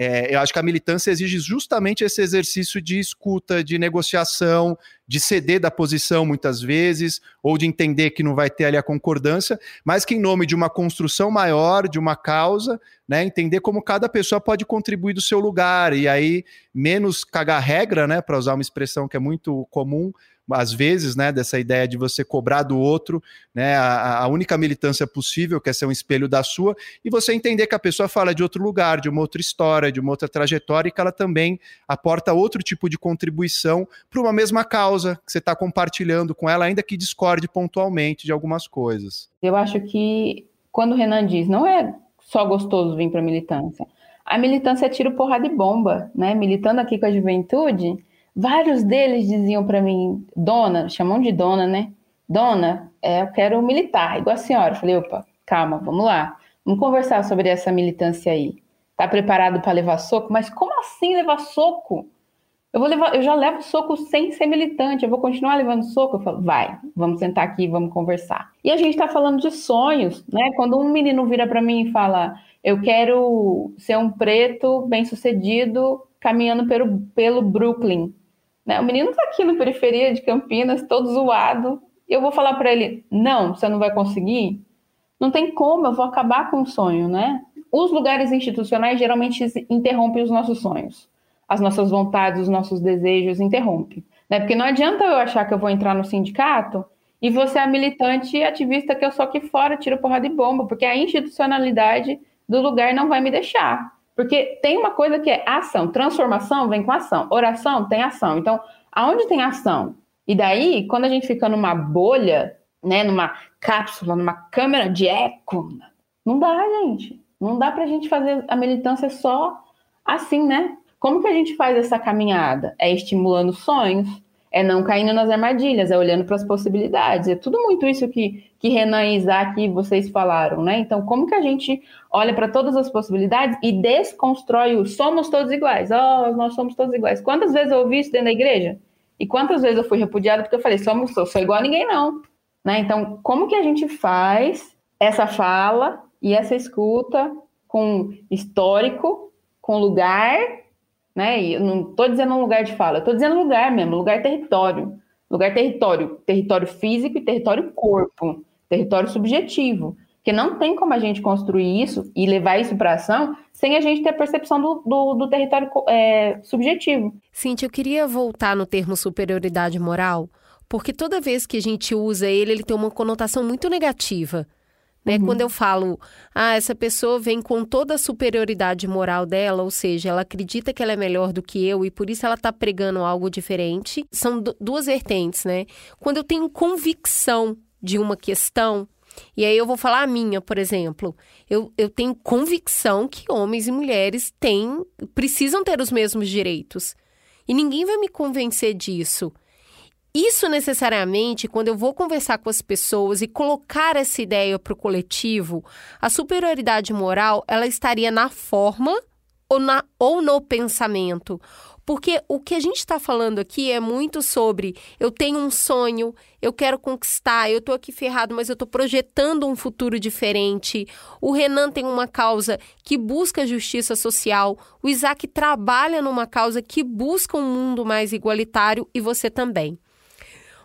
É, eu acho que a militância exige justamente esse exercício de escuta, de negociação, de ceder da posição muitas vezes, ou de entender que não vai ter ali a concordância, mas que em nome de uma construção maior, de uma causa, né, entender como cada pessoa pode contribuir do seu lugar, e aí menos cagar regra, né, para usar uma expressão que é muito comum, às vezes, né, dessa ideia de você cobrar do outro, né, a, a, única militância possível, que é ser um espelho da sua, e você entender que a pessoa fala de outro lugar, de uma outra história, de uma outra trajetória, e que ela também aporta outro tipo de contribuição para uma mesma causa que você está compartilhando com ela, ainda que discorde pontualmente de algumas coisas. Eu acho que quando o Renan diz, não é só gostoso vir para a militância. A militância é tiro, porrada e bomba, né? Militando aqui com a juventude, Vários deles diziam para mim, dona, chamam de dona, né? Dona, é, eu quero militar, igual a senhora. Falei, opa, calma, vamos lá. Vamos conversar sobre essa militância aí. Tá preparado para levar soco? Mas como assim levar soco? Eu vou levar, eu já levo soco sem ser militante, eu vou continuar levando soco? Eu falo, vai, vamos sentar aqui, vamos conversar. E a gente está falando de sonhos, né? Quando um menino vira para mim e fala, eu quero ser um preto bem-sucedido caminhando pelo, pelo Brooklyn. Né? O menino está aqui na periferia de Campinas, todo zoado. Eu vou falar para ele: não, você não vai conseguir. Não tem como, eu vou acabar com o sonho, né? Os lugares institucionais geralmente interrompem os nossos sonhos, as nossas vontades, os nossos desejos interrompem. Né? Porque não adianta eu achar que eu vou entrar no sindicato e você é a militante e ativista que eu sou aqui fora, tiro porrada de bomba, porque a institucionalidade do lugar não vai me deixar. Porque tem uma coisa que é ação, transformação vem com ação, oração tem ação. Então, aonde tem ação? E daí, quando a gente fica numa bolha, né, numa cápsula, numa câmera de eco, não dá, gente. Não dá pra gente fazer a militância só assim, né? Como que a gente faz essa caminhada? É estimulando sonhos, é não caindo nas armadilhas, é olhando para as possibilidades. É tudo muito isso que, que Renan e Isaac vocês falaram, né? Então, como que a gente olha para todas as possibilidades e desconstrói o somos todos iguais? Oh, nós somos todos iguais. Quantas vezes eu ouvi isso dentro da igreja? E quantas vezes eu fui repudiada porque eu falei, somos, sou, sou igual a ninguém, não. Né? Então, como que a gente faz essa fala e essa escuta com histórico, com lugar né? E eu não estou dizendo um lugar de fala, estou dizendo lugar mesmo, lugar território. Lugar território, território físico e território corpo, território subjetivo. Porque não tem como a gente construir isso e levar isso para ação sem a gente ter a percepção do, do, do território é, subjetivo. Cintia, eu queria voltar no termo superioridade moral, porque toda vez que a gente usa ele, ele tem uma conotação muito negativa. Né? Uhum. Quando eu falo, ah, essa pessoa vem com toda a superioridade moral dela, ou seja, ela acredita que ela é melhor do que eu e por isso ela está pregando algo diferente. São duas vertentes, né? Quando eu tenho convicção de uma questão, e aí eu vou falar a minha, por exemplo. Eu, eu tenho convicção que homens e mulheres têm, precisam ter os mesmos direitos. E ninguém vai me convencer disso. Isso necessariamente, quando eu vou conversar com as pessoas e colocar essa ideia para o coletivo, a superioridade moral ela estaria na forma ou, na, ou no pensamento. Porque o que a gente está falando aqui é muito sobre eu tenho um sonho, eu quero conquistar, eu estou aqui ferrado, mas eu estou projetando um futuro diferente. O Renan tem uma causa que busca justiça social, o Isaac trabalha numa causa que busca um mundo mais igualitário e você também.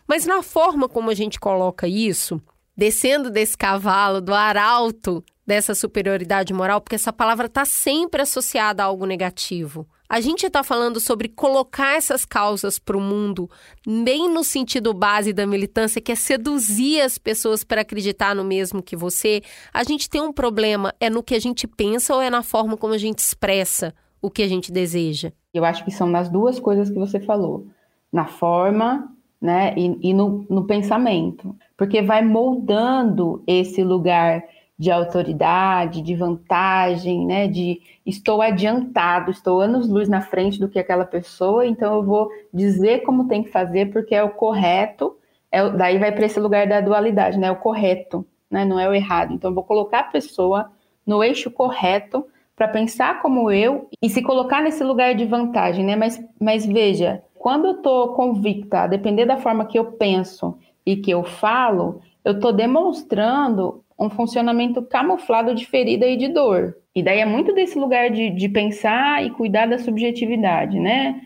Mas na forma como a gente coloca isso, descendo desse cavalo, do arauto dessa superioridade moral, porque essa palavra está sempre associada a algo negativo. A gente está falando sobre colocar essas causas para o mundo, bem no sentido base da militância, que é seduzir as pessoas para acreditar no mesmo que você. A gente tem um problema, é no que a gente pensa ou é na forma como a gente expressa o que a gente deseja? Eu acho que são nas duas coisas que você falou, na forma né, e, e no, no pensamento, porque vai moldando esse lugar de autoridade, de vantagem, né? De estou adiantado, estou anos-luz na frente do que aquela pessoa, então eu vou dizer como tem que fazer porque é o correto. É, daí vai para esse lugar da dualidade, né? É o correto, né? Não é o errado. Então eu vou colocar a pessoa no eixo correto para pensar como eu e se colocar nesse lugar de vantagem, né? Mas, mas veja, quando eu estou convicta, a depender da forma que eu penso e que eu falo, eu estou demonstrando um funcionamento camuflado de ferida e de dor. E daí é muito desse lugar de, de pensar e cuidar da subjetividade, né?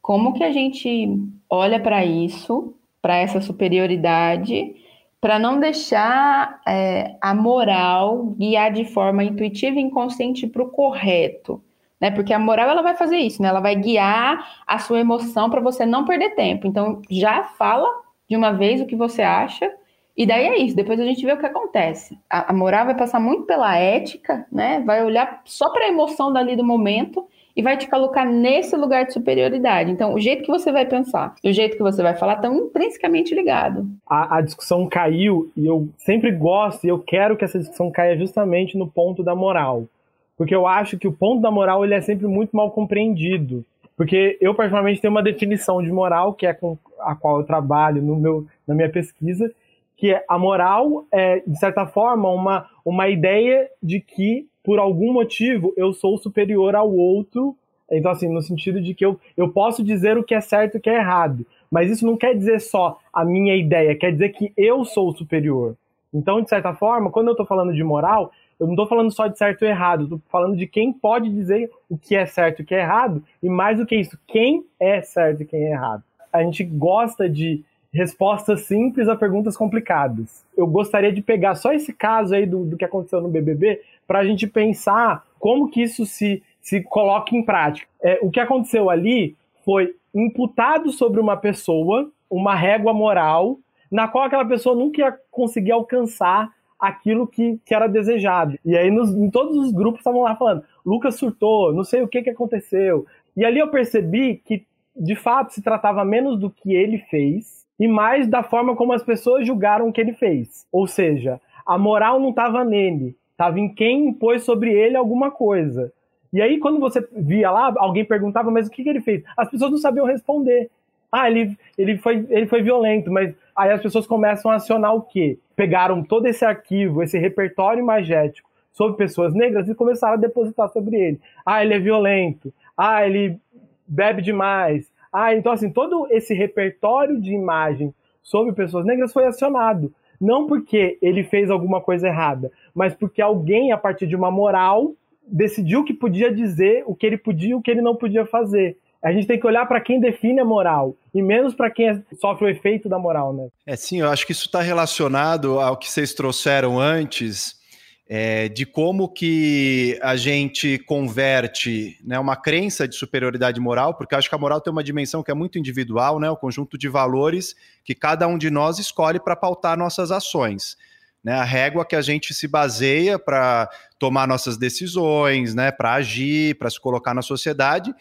Como que a gente olha para isso, para essa superioridade, para não deixar é, a moral guiar de forma intuitiva e inconsciente para o correto. Né? Porque a moral ela vai fazer isso, né? ela vai guiar a sua emoção para você não perder tempo. Então, já fala de uma vez o que você acha e daí é isso, depois a gente vê o que acontece. A, a moral vai passar muito pela ética, né? Vai olhar só para a emoção dali do momento e vai te colocar nesse lugar de superioridade. Então, o jeito que você vai pensar e o jeito que você vai falar estão intrinsecamente ligados. A, a, discussão caiu e eu sempre gosto e eu quero que essa discussão caia justamente no ponto da moral. Porque eu acho que o ponto da moral ele é sempre muito mal compreendido. Porque eu, particularmente, tenho uma definição de moral, que é com a qual eu trabalho no meu, na minha pesquisa, que a moral é, de certa forma, uma, uma ideia de que, por algum motivo, eu sou superior ao outro. Então, assim, no sentido de que eu, eu posso dizer o que é certo e o que é errado. Mas isso não quer dizer só a minha ideia, quer dizer que eu sou superior. Então, de certa forma, quando eu estou falando de moral, eu não estou falando só de certo e errado, estou falando de quem pode dizer o que é certo e o que é errado, e mais do que isso, quem é certo e quem é errado. A gente gosta de respostas simples a perguntas complicadas. Eu gostaria de pegar só esse caso aí do, do que aconteceu no BBB para a gente pensar como que isso se, se coloca em prática. É, o que aconteceu ali foi imputado sobre uma pessoa uma régua moral na qual aquela pessoa nunca ia conseguir alcançar aquilo que, que era desejado. E aí nos, em todos os grupos estavam lá falando, Lucas surtou, não sei o que, que aconteceu. E ali eu percebi que de fato se tratava menos do que ele fez e mais da forma como as pessoas julgaram o que ele fez. Ou seja, a moral não estava nele, estava em quem impôs sobre ele alguma coisa. E aí, quando você via lá, alguém perguntava, mas o que, que ele fez? As pessoas não sabiam responder. Ah, ele, ele, foi, ele foi violento, mas aí as pessoas começam a acionar o quê? Pegaram todo esse arquivo, esse repertório imagético sobre pessoas negras e começaram a depositar sobre ele. Ah, ele é violento. Ah, ele bebe demais. Ah, então assim, todo esse repertório de imagem sobre pessoas negras foi acionado. Não porque ele fez alguma coisa errada, mas porque alguém, a partir de uma moral, decidiu que podia dizer o que ele podia e o que ele não podia fazer. A gente tem que olhar para quem define a moral e menos para quem sofre o efeito da moral, né? É sim, eu acho que isso está relacionado ao que vocês trouxeram antes é, de como que a gente converte né, uma crença de superioridade moral, porque acho que a moral tem uma dimensão que é muito individual, né, o conjunto de valores que cada um de nós escolhe para pautar nossas ações. Né, a régua que a gente se baseia para tomar nossas decisões, né, para agir, para se colocar na sociedade.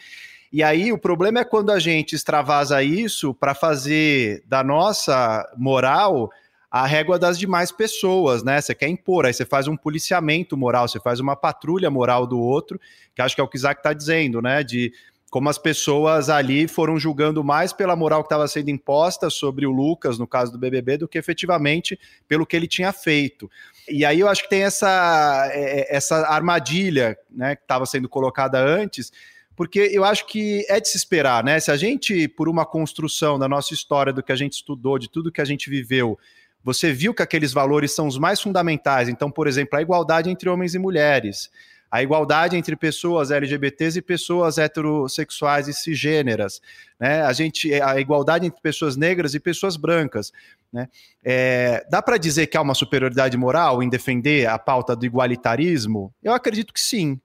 E aí o problema é quando a gente extravasa isso para fazer da nossa moral a régua das demais pessoas, né? Você quer impor, aí você faz um policiamento moral, você faz uma patrulha moral do outro, que acho que é o que o Isaac está dizendo, né? De como as pessoas ali foram julgando mais pela moral que estava sendo imposta sobre o Lucas, no caso do BBB, do que efetivamente pelo que ele tinha feito. E aí eu acho que tem essa, é, essa armadilha né, que estava sendo colocada antes, porque eu acho que é de se esperar, né? Se a gente, por uma construção da nossa história, do que a gente estudou, de tudo que a gente viveu, você viu que aqueles valores são os mais fundamentais. Então, por exemplo, a igualdade entre homens e mulheres, a igualdade entre pessoas LGBTs e pessoas heterossexuais e cisgêneras, né? A gente, a igualdade entre pessoas negras e pessoas brancas, né? É, dá para dizer que há uma superioridade moral em defender a pauta do igualitarismo? Eu acredito que sim.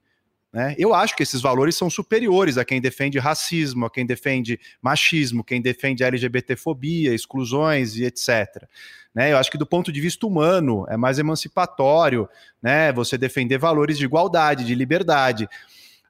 Né? Eu acho que esses valores são superiores a quem defende racismo, a quem defende machismo, quem defende LGBTfobia, exclusões e etc. Né? Eu acho que do ponto de vista humano é mais emancipatório né? você defender valores de igualdade, de liberdade.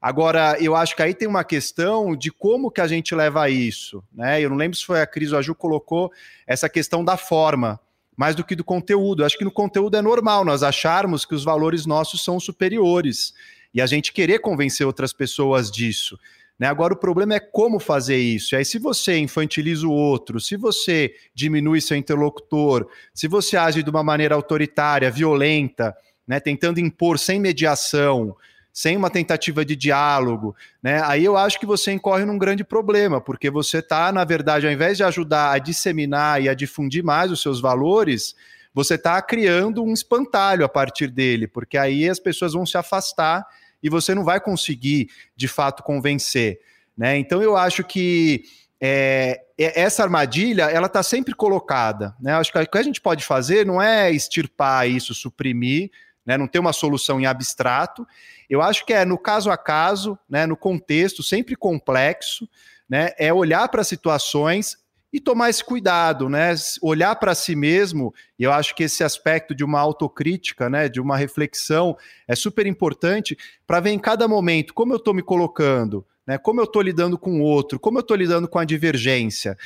Agora, eu acho que aí tem uma questão de como que a gente leva isso. Né? Eu não lembro se foi a Cris ou a Ju colocou essa questão da forma mais do que do conteúdo. Eu acho que no conteúdo é normal nós acharmos que os valores nossos são superiores e a gente querer convencer outras pessoas disso. Né? Agora, o problema é como fazer isso. E aí, se você infantiliza o outro, se você diminui seu interlocutor, se você age de uma maneira autoritária, violenta, né? tentando impor sem mediação, sem uma tentativa de diálogo, né? Aí eu acho que você incorre num grande problema, porque você está, na verdade, ao invés de ajudar a disseminar e a difundir mais os seus valores, você está criando um espantalho a partir dele, porque aí as pessoas vão se afastar e você não vai conseguir, de fato, convencer. Né? Então eu acho que é, essa armadilha ela está sempre colocada. Né? Acho que o que a gente pode fazer não é extirpar isso, suprimir, né? não ter uma solução em abstrato. Eu acho que é no caso a caso, né? no contexto sempre complexo, né? é olhar para situações e tomar esse cuidado, né? Olhar para si mesmo, e eu acho que esse aspecto de uma autocrítica, né, de uma reflexão, é super importante para ver em cada momento como eu estou me colocando, né? Como eu estou lidando com o outro, como eu estou lidando com a divergência.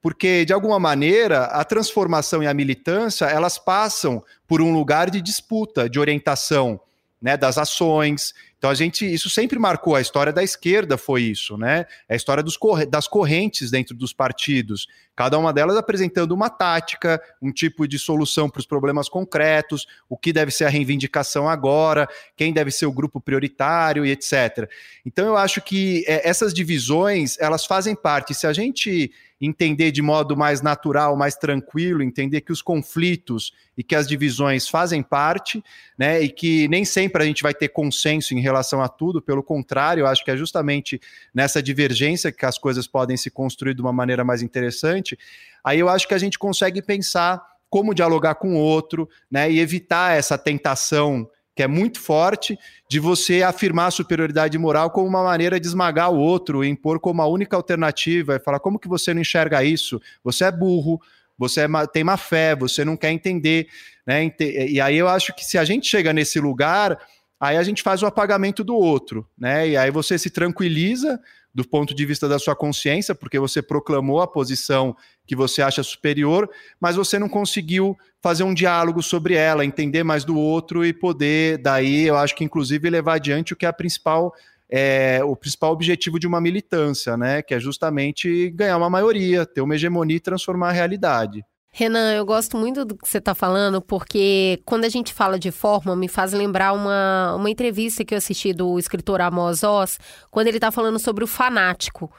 Porque, de alguma maneira, a transformação e a militância, elas passam por um lugar de disputa, de orientação, né, das ações. Então a gente, isso sempre marcou a história da esquerda foi isso, né? É a história dos, das correntes dentro dos partidos, cada uma delas apresentando uma tática, um tipo de solução para os problemas concretos, o que deve ser a reivindicação agora, quem deve ser o grupo prioritário e etc. Então eu acho que é, essas divisões elas fazem parte. Se a gente entender de modo mais natural, mais tranquilo, entender que os conflitos e que as divisões fazem parte, né, e que nem sempre a gente vai ter consenso em relação a tudo, pelo contrário, eu acho que é justamente nessa divergência que as coisas podem se construir de uma maneira mais interessante. Aí eu acho que a gente consegue pensar como dialogar com o outro, né, e evitar essa tentação que é muito forte, de você afirmar a superioridade moral como uma maneira de esmagar o outro, impor como a única alternativa, e falar como que você não enxerga isso? Você é burro, você é, tem má fé, você não quer entender, né? E aí eu acho que se a gente chega nesse lugar, aí a gente faz o apagamento do outro, né? E aí você se tranquiliza do ponto de vista da sua consciência, porque você proclamou a posição que você acha superior, mas você não conseguiu fazer um diálogo sobre ela, entender mais do outro e poder, daí, eu acho que inclusive levar adiante o que é a principal é, o principal objetivo de uma militância, né? Que é justamente ganhar uma maioria, ter uma hegemonia e transformar a realidade. Renan, eu gosto muito do que você está falando, porque quando a gente fala de forma, me faz lembrar uma, uma entrevista que eu assisti do escritor Amos Oz, quando ele está falando sobre o fanático.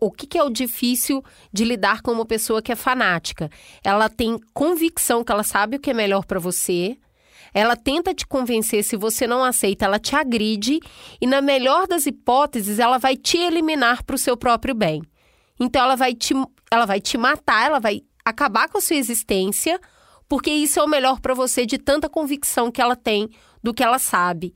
O, que, que é o difícil de lidar com uma pessoa que é fanática? Ela tem convicção que ela sabe o que é melhor para você, ela tenta te convencer, se você não aceita, ela te agride e, na melhor das hipóteses, ela vai te eliminar para o seu próprio bem. Então, ela vai, te, ela vai te matar, ela vai acabar com a sua existência, porque isso é o melhor para você de tanta convicção que ela tem do que ela sabe.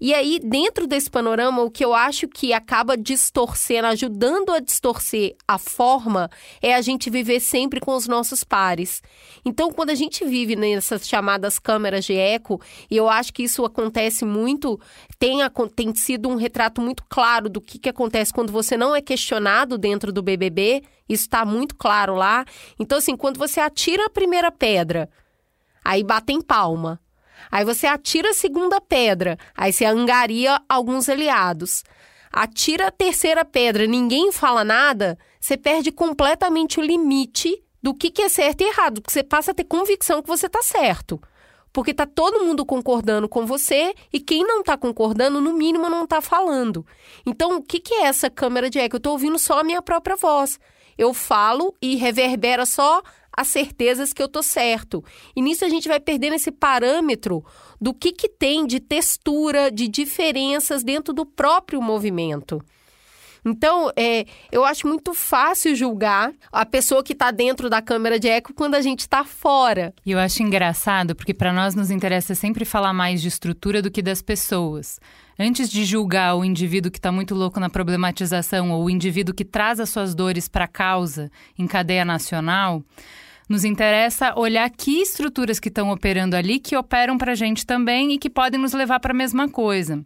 E aí, dentro desse panorama, o que eu acho que acaba distorcendo, ajudando a distorcer a forma, é a gente viver sempre com os nossos pares. Então, quando a gente vive nessas chamadas câmeras de eco, e eu acho que isso acontece muito, tem, tem sido um retrato muito claro do que, que acontece quando você não é questionado dentro do BBB, isso está muito claro lá. Então, assim, quando você atira a primeira pedra, aí batem palma. Aí você atira a segunda pedra, aí você angaria alguns aliados. Atira a terceira pedra, ninguém fala nada, você perde completamente o limite do que, é certo e errado, porque você passa a ter convicção que você está certo. Porque tá todo mundo concordando com você e quem não está concordando, no mínimo, não está falando. Então, o que, que é essa câmera de eco? Eu estou ouvindo só a minha própria voz. Eu falo e reverbera só as certezas que eu tô certo. E nisso a gente vai perdendo esse parâmetro do que, que tem de textura, de diferenças dentro do próprio movimento. Então, é, eu acho muito fácil julgar a pessoa que está dentro da câmera de eco quando a gente está fora. E eu acho engraçado, porque para nós nos interessa sempre falar mais de estrutura do que das pessoas. Antes de julgar o indivíduo que está muito louco na problematização ou o indivíduo que traz as suas dores para a causa em cadeia nacional, nos interessa olhar que estruturas que estão operando ali que operam para a gente também e que podem nos levar para a mesma coisa.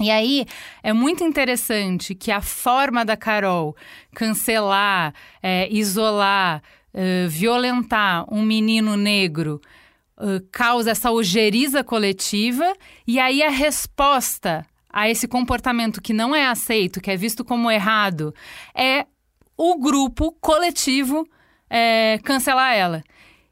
E aí é muito interessante que a forma da Carol cancelar, é, isolar, violentar um menino negro causa essa ojeriza coletiva, e aí a resposta a esse comportamento que não é aceito, que é visto como errado, é o grupo coletivo é, cancelar ela.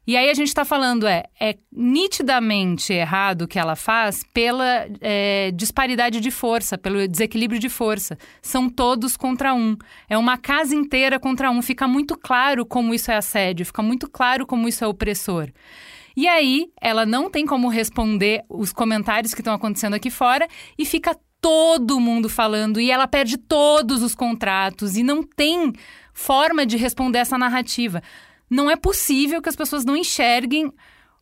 E aí a gente está falando, é, é nitidamente errado o que ela faz pela é, disparidade de força, pelo desequilíbrio de força. São todos contra um. É uma casa inteira contra um. Fica muito claro como isso é assédio, fica muito claro como isso é opressor. E aí, ela não tem como responder os comentários que estão acontecendo aqui fora e fica todo mundo falando e ela perde todos os contratos e não tem forma de responder essa narrativa não é possível que as pessoas não enxerguem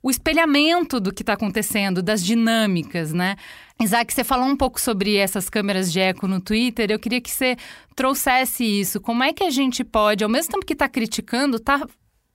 o espelhamento do que está acontecendo, das dinâmicas, né? Isaac, você falou um pouco sobre essas câmeras de eco no Twitter. Eu queria que você trouxesse isso. Como é que a gente pode, ao mesmo tempo que está criticando, tá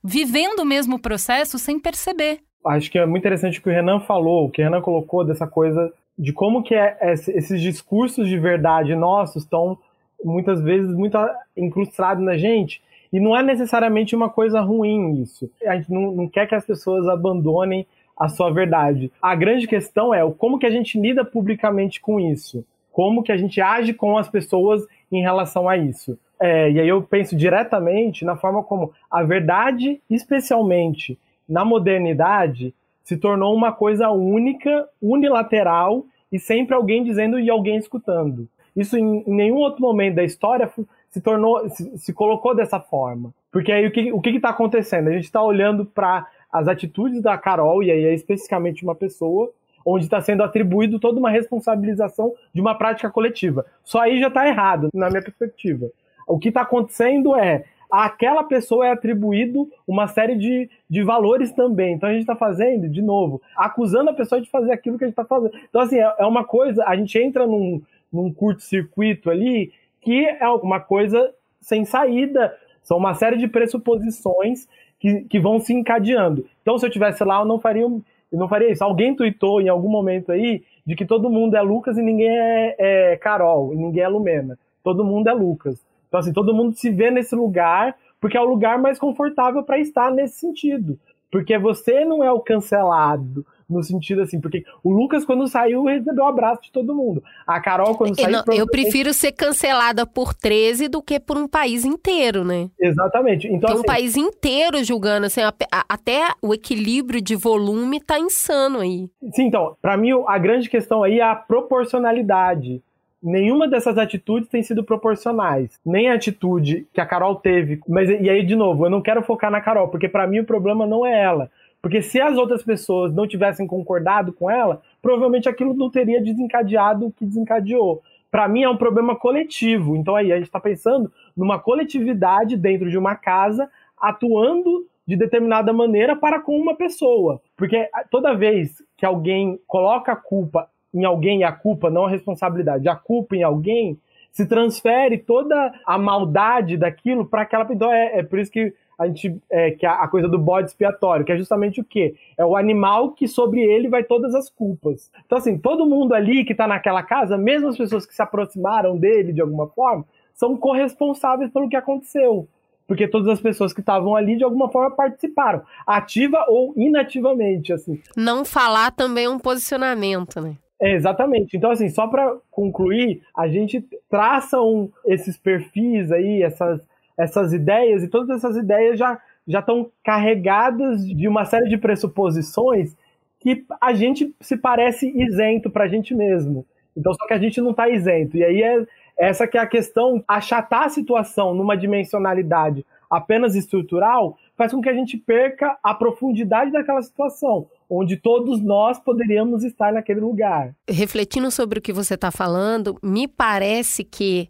vivendo o mesmo processo sem perceber? Acho que é muito interessante o que o Renan falou, o que o Renan colocou dessa coisa de como que é, esses discursos de verdade nossos estão muitas vezes muito incrustados na gente e não é necessariamente uma coisa ruim isso. A gente não, não quer que as pessoas abandonem a sua verdade. A grande questão é como que a gente lida publicamente com isso. Como que a gente age com as pessoas em relação a isso. É, e aí eu penso diretamente na forma como a verdade, especialmente na modernidade, se tornou uma coisa única, unilateral e sempre alguém dizendo e alguém escutando. Isso em, em nenhum outro momento da história se tornou, se, se colocou dessa forma. Porque aí o que o que está acontecendo? A gente está olhando para as atitudes da Carol, e aí é especificamente uma pessoa, onde está sendo atribuído toda uma responsabilização de uma prática coletiva. Só aí já está errado, na minha perspectiva. O que está acontecendo é aquela pessoa é atribuído uma série de, de valores também. Então a gente está fazendo, de novo, acusando a pessoa de fazer aquilo que a gente está fazendo. Então, assim, é, é uma coisa, a gente entra num, num curto-circuito ali que é alguma coisa sem saída. São uma série de pressuposições que, que vão se encadeando. Então, se eu tivesse lá, eu não faria, eu não faria isso. Alguém tweetou em algum momento aí de que todo mundo é Lucas e ninguém é, é Carol, e ninguém é Lumena. Todo mundo é Lucas. Então, assim, todo mundo se vê nesse lugar porque é o lugar mais confortável para estar nesse sentido. Porque você não é o cancelado, no sentido assim, porque o Lucas, quando saiu, recebeu o um abraço de todo mundo. A Carol, quando saiu. Não, eu prefiro ser cancelada por 13 do que por um país inteiro, né? Exatamente. Então, Tem assim, um país inteiro julgando, assim, a, a, até o equilíbrio de volume tá insano aí. Sim, então, para mim, a grande questão aí é a proporcionalidade nenhuma dessas atitudes tem sido proporcionais. Nem a atitude que a Carol teve. Mas e aí, de novo, eu não quero focar na Carol, porque para mim o problema não é ela. Porque se as outras pessoas não tivessem concordado com ela, provavelmente aquilo não teria desencadeado o que desencadeou. Para mim é um problema coletivo. Então aí a gente está pensando numa coletividade dentro de uma casa atuando de determinada maneira para com uma pessoa. Porque toda vez que alguém coloca a culpa em alguém, e a culpa não a responsabilidade, a culpa em alguém, se transfere toda a maldade daquilo para aquela. Então é, é por isso que a gente é, que a, a, coisa do bode expiatório, que é justamente o quê? É o animal que sobre ele vai todas as culpas. Então, assim, todo mundo ali que está naquela casa, mesmo as pessoas que se aproximaram dele de alguma forma, são corresponsáveis pelo que aconteceu. Porque todas as pessoas que estavam ali, de alguma forma, participaram, ativa ou inativamente, assim. Não falar também é um posicionamento, né? É, exatamente. Então, assim, só para concluir, a gente traça um, esses perfis aí, essas, essas ideias, e todas essas ideias já já estão carregadas de uma série de pressuposições que a gente se parece isento para a gente mesmo. Então, só que a gente não está isento. E aí é essa que é a questão, achatar a situação numa dimensionalidade apenas estrutural faz com que a gente perca a profundidade daquela situação, onde todos nós poderíamos estar naquele lugar. Refletindo sobre o que você está falando, me parece que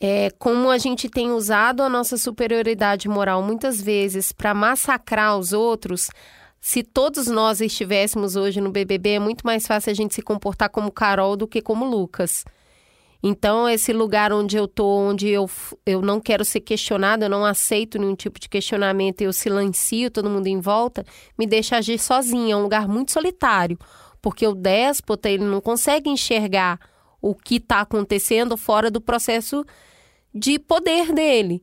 é, como a gente tem usado a nossa superioridade moral muitas vezes para massacrar os outros, se todos nós estivéssemos hoje no BBB, é muito mais fácil a gente se comportar como Carol do que como Lucas. Então, esse lugar onde eu tô, onde eu, eu não quero ser questionado, eu não aceito nenhum tipo de questionamento, eu silencio todo mundo em volta, me deixa agir sozinha. É um lugar muito solitário, porque o déspota, ele não consegue enxergar o que está acontecendo fora do processo de poder dele.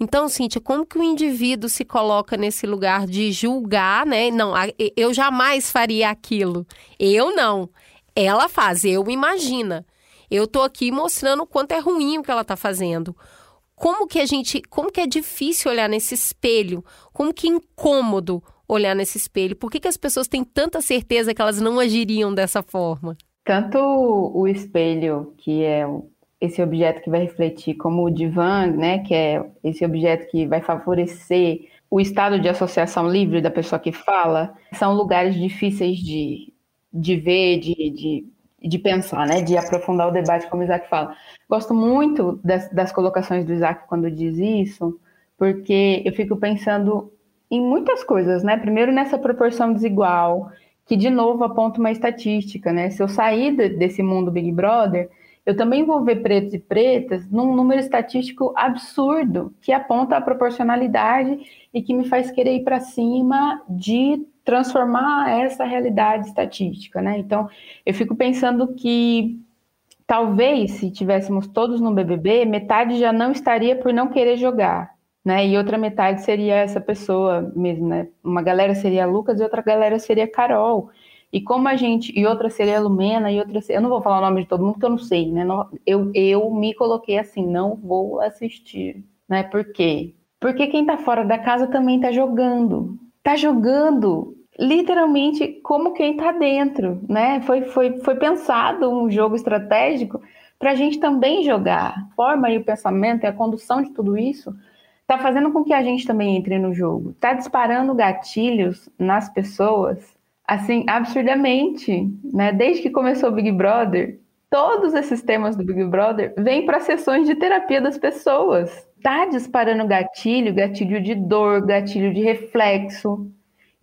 Então, Cíntia, como que o indivíduo se coloca nesse lugar de julgar, né? Não, eu jamais faria aquilo. Eu não. Ela faz, eu imagina. Eu tô aqui mostrando o quanto é ruim o que ela tá fazendo. Como que a gente, como que é difícil olhar nesse espelho? Como que é incômodo olhar nesse espelho? Por que, que as pessoas têm tanta certeza que elas não agiriam dessa forma? Tanto o espelho, que é esse objeto que vai refletir, como o divã, né, que é esse objeto que vai favorecer o estado de associação livre da pessoa que fala, são lugares difíceis de, de ver, de, de de pensar, né, de aprofundar o debate, como o Isaac fala. Gosto muito das, das colocações do Isaac quando diz isso, porque eu fico pensando em muitas coisas, né? Primeiro nessa proporção desigual, que de novo aponta uma estatística, né? Se eu sair desse mundo Big Brother, eu também vou ver pretos e pretas num número estatístico absurdo, que aponta a proporcionalidade e que me faz querer ir para cima de transformar essa realidade estatística, né? Então, eu fico pensando que talvez se tivéssemos todos no BBB, metade já não estaria por não querer jogar, né? E outra metade seria essa pessoa mesmo, né? Uma galera seria a Lucas e outra galera seria a Carol. E como a gente, e outra seria a Lumena, e outra eu não vou falar o nome de todo mundo porque eu não sei, né? Eu, eu me coloquei assim, não vou assistir, né? Por quê? Porque quem tá fora da casa também tá jogando. Tá jogando literalmente como quem está dentro, né? Foi, foi, foi pensado um jogo estratégico para a gente também jogar. A forma e o pensamento e a condução de tudo isso está fazendo com que a gente também entre no jogo. Está disparando gatilhos nas pessoas, assim, absurdamente, né? Desde que começou o Big Brother, todos esses temas do Big Brother vêm para sessões de terapia das pessoas. Tá disparando gatilho, gatilho de dor, gatilho de reflexo,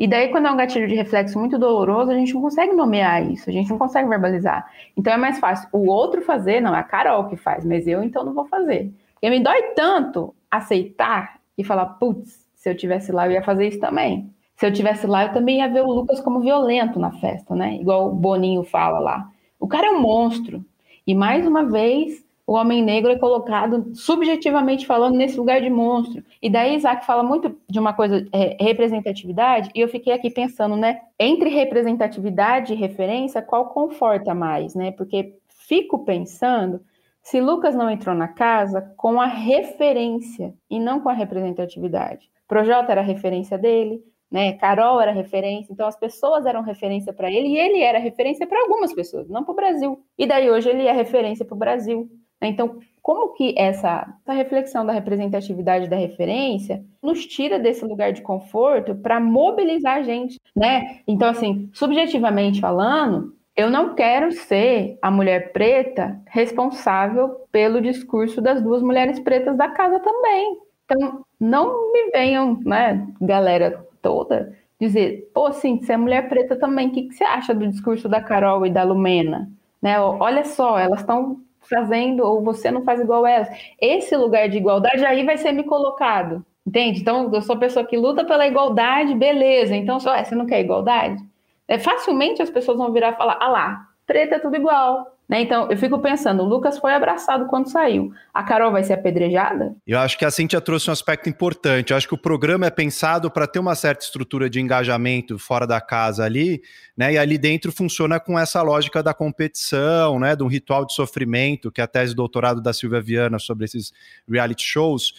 e daí, quando é um gatilho de reflexo muito doloroso, a gente não consegue nomear isso, a gente não consegue verbalizar. Então é mais fácil o outro fazer, não, é a Carol que faz, mas eu então não vou fazer. Porque me dói tanto aceitar e falar, putz, se eu tivesse lá eu ia fazer isso também. Se eu tivesse lá, eu também ia ver o Lucas como violento na festa, né? Igual o Boninho fala lá. O cara é um monstro. E mais uma vez, o homem negro é colocado, subjetivamente falando, nesse lugar de monstro. E daí Isaac fala muito de uma coisa, é, representatividade, e eu fiquei aqui pensando, né? Entre representatividade e referência, qual conforta mais, né? Porque fico pensando se Lucas não entrou na casa com a referência e não com a representatividade. Projota era a referência dele, né? Carol era referência, então as pessoas eram referência para ele e ele era referência para algumas pessoas, não para o Brasil. E daí hoje ele é referência para o Brasil. Né? Então, como que essa, essa reflexão da representatividade da referência nos tira desse lugar de conforto para mobilizar a gente, né? Então, assim, subjetivamente falando, eu não quero ser a mulher preta responsável pelo discurso das duas mulheres pretas da casa também. Então, não me venham, né, galera toda, dizer, pô, sim, você é mulher preta também, o que, que você acha do discurso da Carol e da Lumena? Né, olha só, elas estão fazendo ou você não faz igual elas. Esse lugar de igualdade aí vai ser me colocado. Entende? Então, eu sou a pessoa que luta pela igualdade, beleza. Então, só, você não quer igualdade? É, facilmente as pessoas vão virar e falar: ah lá, preta é tudo igual. Né? Então, eu fico pensando, o Lucas foi abraçado quando saiu. A Carol vai ser apedrejada? Eu acho que a Cintia trouxe um aspecto importante. Eu acho que o programa é pensado para ter uma certa estrutura de engajamento fora da casa ali, né? E ali dentro funciona com essa lógica da competição, né? De um ritual de sofrimento, que é a tese de doutorado da Silvia Viana sobre esses reality shows.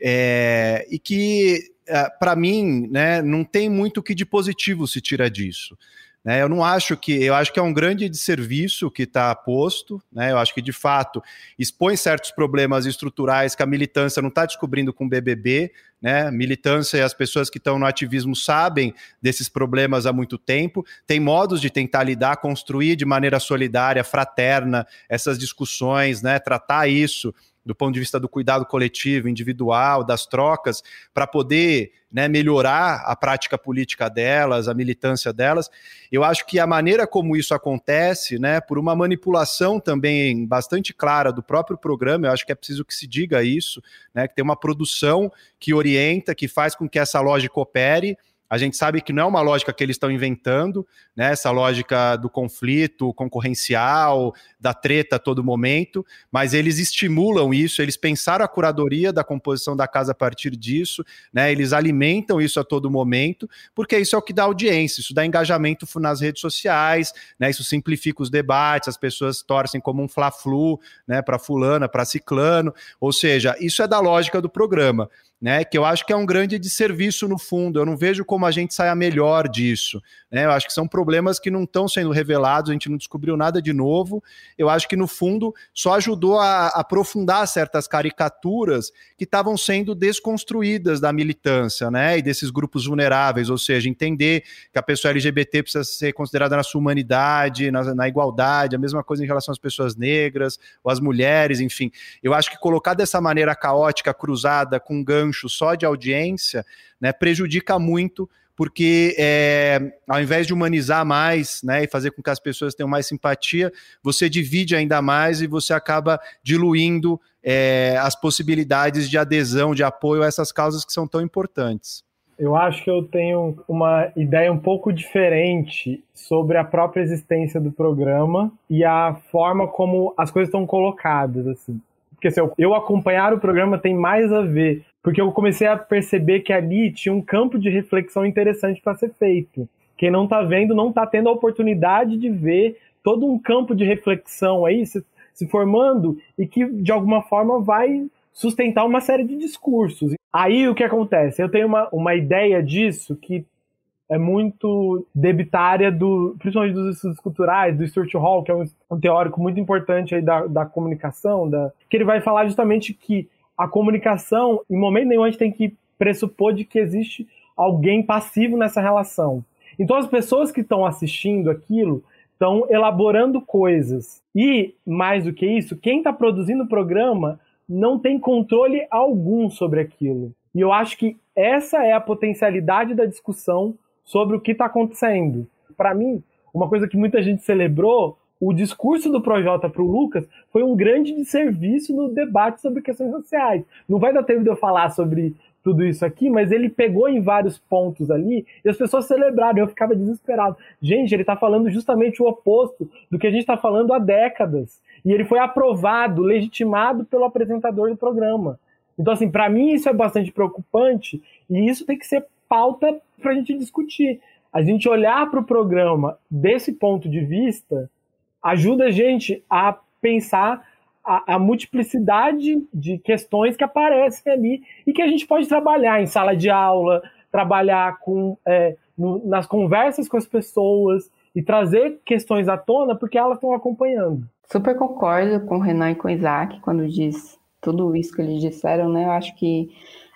É, e que, é, para mim, né, não tem muito o que de positivo se tira disso. Né? Eu não acho que, eu acho que é um grande desserviço que está posto, né? Eu acho que de fato expõe certos problemas estruturais que a militância não está descobrindo com o BBB, né? Militância e as pessoas que estão no ativismo sabem desses problemas há muito tempo, tem modos de tentar lidar, construir de maneira solidária, fraterna essas discussões, né? Tratar isso do ponto de vista do cuidado coletivo, individual, das trocas, para poder né, melhorar a prática política delas, a militância delas. Eu acho que a maneira como isso acontece, né, por uma manipulação também bastante clara do próprio programa, eu acho que é preciso que se diga isso, né, que tem uma produção que orienta, que faz com que essa lógica opere a gente sabe que não é uma lógica que eles estão inventando, né? Essa lógica do conflito concorrencial, da treta a todo momento, mas eles estimulam isso, eles pensaram a curadoria da composição da casa a partir disso, né? Eles alimentam isso a todo momento, porque isso é o que dá audiência, isso dá engajamento nas redes sociais, né? Isso simplifica os debates, as pessoas torcem como um fla-flu, né? Para fulana, para ciclano, ou seja, isso é da lógica do programa né? Que eu acho que é um grande desserviço no fundo. Eu não vejo como a gente saia melhor disso. Né? Eu acho que são problemas que não estão sendo revelados, a gente não descobriu nada de novo. Eu acho que, no fundo, só ajudou a, aprofundar certas caricaturas que estavam sendo desconstruídas da militância, né? E desses grupos vulneráveis, ou seja, entender que a pessoa LGBT precisa ser considerada na sua humanidade, na, na igualdade, a mesma coisa em relação às pessoas negras ou às mulheres, enfim. Eu acho que colocar dessa maneira caótica, cruzada, com gancho gancho só de audiência, né, prejudica muito, porque é, ao invés de humanizar mais né, e fazer com que as pessoas tenham mais simpatia, você divide ainda mais e você acaba diluindo é, as possibilidades de adesão, de apoio a essas causas que são tão importantes. Eu acho que eu tenho uma ideia um pouco diferente sobre a própria existência do programa e a forma como as coisas estão colocadas. Assim. Porque assim, eu acompanhar o programa tem mais a ver porque eu comecei a perceber que ali tinha um campo de reflexão interessante para ser feito. Quem não está vendo não está tendo a oportunidade de ver todo um campo de reflexão aí se, se formando e que de alguma forma vai sustentar uma série de discursos. Aí o que acontece? Eu tenho uma, uma ideia disso que é muito debitária do, principalmente dos estudos culturais, do Stuart Hall, que é um, um teórico muito importante aí da, da comunicação, da, que ele vai falar justamente que a comunicação, em momento nenhum, a gente tem que pressupor de que existe alguém passivo nessa relação. Então, as pessoas que estão assistindo aquilo estão elaborando coisas. E, mais do que isso, quem está produzindo o programa não tem controle algum sobre aquilo. E eu acho que essa é a potencialidade da discussão sobre o que está acontecendo. Para mim, uma coisa que muita gente celebrou o discurso do Projota para o Lucas foi um grande desserviço no debate sobre questões sociais. Não vai dar tempo de eu falar sobre tudo isso aqui, mas ele pegou em vários pontos ali e as pessoas celebraram. Eu ficava desesperado. Gente, ele está falando justamente o oposto do que a gente está falando há décadas. E ele foi aprovado, legitimado pelo apresentador do programa. Então, assim, para mim isso é bastante preocupante e isso tem que ser pauta para a gente discutir. A gente olhar para o programa desse ponto de vista ajuda a gente a pensar a, a, multiplicidade de questões que aparecem ali e que a gente pode trabalhar em sala de aula, trabalhar com, é, no, nas conversas com as pessoas e trazer questões à tona porque elas estão acompanhando. Super concordo com o Renan e com o Isaac quando diz tudo isso que eles disseram, né? Eu acho que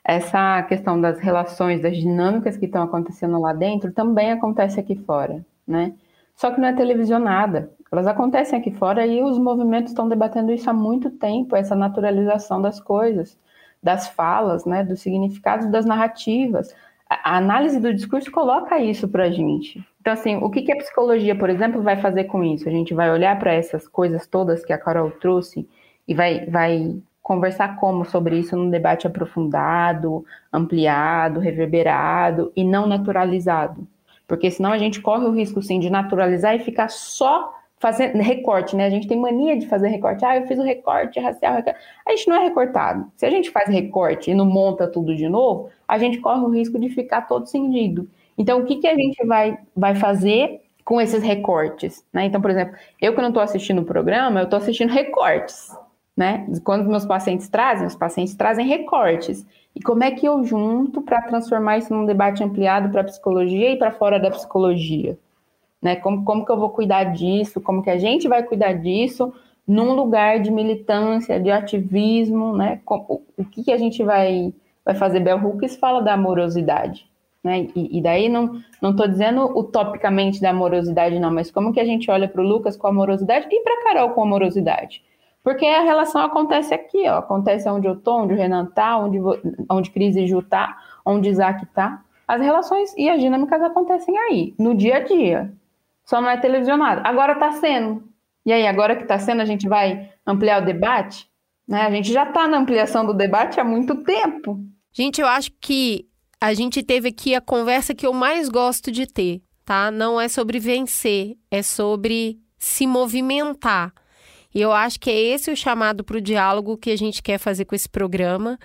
essa questão das relações, das dinâmicas que estão acontecendo lá dentro também acontece aqui fora, né? Só que não é televisionada. Elas acontecem aqui fora e os movimentos estão debatendo isso há muito tempo, essa naturalização das coisas, das falas, né, dos significados das narrativas. A análise do discurso coloca isso para a gente. Então, assim, o que, a psicologia, por exemplo, vai fazer com isso? A gente vai olhar para essas coisas todas que a Carol trouxe e vai, vai conversar como sobre isso num debate aprofundado, ampliado, reverberado e não naturalizado. Porque senão a gente corre o risco, sim, de naturalizar e ficar só fazer recorte, né? A gente tem mania de fazer recorte. Ah, eu fiz o recorte racial. Recorte. A gente não é recortado. Se a gente faz recorte e não monta tudo de novo, a gente corre o risco de ficar todo cindido. Então, o que, que a gente vai, vai fazer com esses recortes? Né? Então, por exemplo, eu que não estou assistindo o programa, eu estou assistindo recortes. Né? Quando meus pacientes trazem, os pacientes trazem recortes. E como é que eu junto para transformar isso num debate ampliado para a psicologia e para fora da psicologia? né? Como, como que eu vou cuidar disso? Como que a gente vai cuidar disso num lugar de militância, de ativismo, né? O, o que, que a gente vai, vai fazer? Bell Hooks fala da amorosidade, né? E, e daí não não dizendo utopicamente da amorosidade não, mas como que a gente olha para o Lucas com amorosidade e para Carol com amorosidade? Porque a relação acontece aqui, ó, acontece onde eu tô, onde o Renan tá, onde onde Cris e Ju tá, onde Isaac tá. As relações e as dinâmicas acontecem aí, no dia a dia. Só não é televisionado. Agora está sendo. E aí, agora que está sendo, a gente vai ampliar o debate? Né? A gente já está na ampliação do debate há muito tempo. Gente, eu acho que a gente teve aqui a conversa que eu mais gosto de ter, tá? Não é sobre vencer, é sobre se movimentar. E eu acho que é esse o chamado para o diálogo que a gente quer fazer com esse programa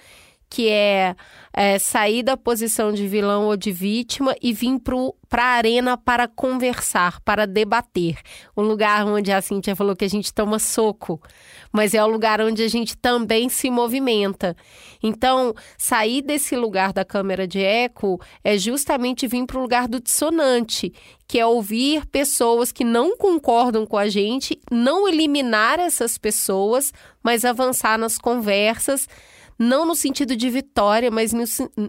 que é, é, sair da posição de vilão ou de vítima e vir para a arena para conversar, para debater. Um lugar onde a Cintia falou que a gente toma soco, mas é o lugar onde a gente também se movimenta. Então, sair desse lugar da câmera de eco é justamente vir para o lugar do dissonante, que é ouvir pessoas que não concordam com a gente, não eliminar essas pessoas, mas avançar nas conversas não no sentido de vitória, mas, no,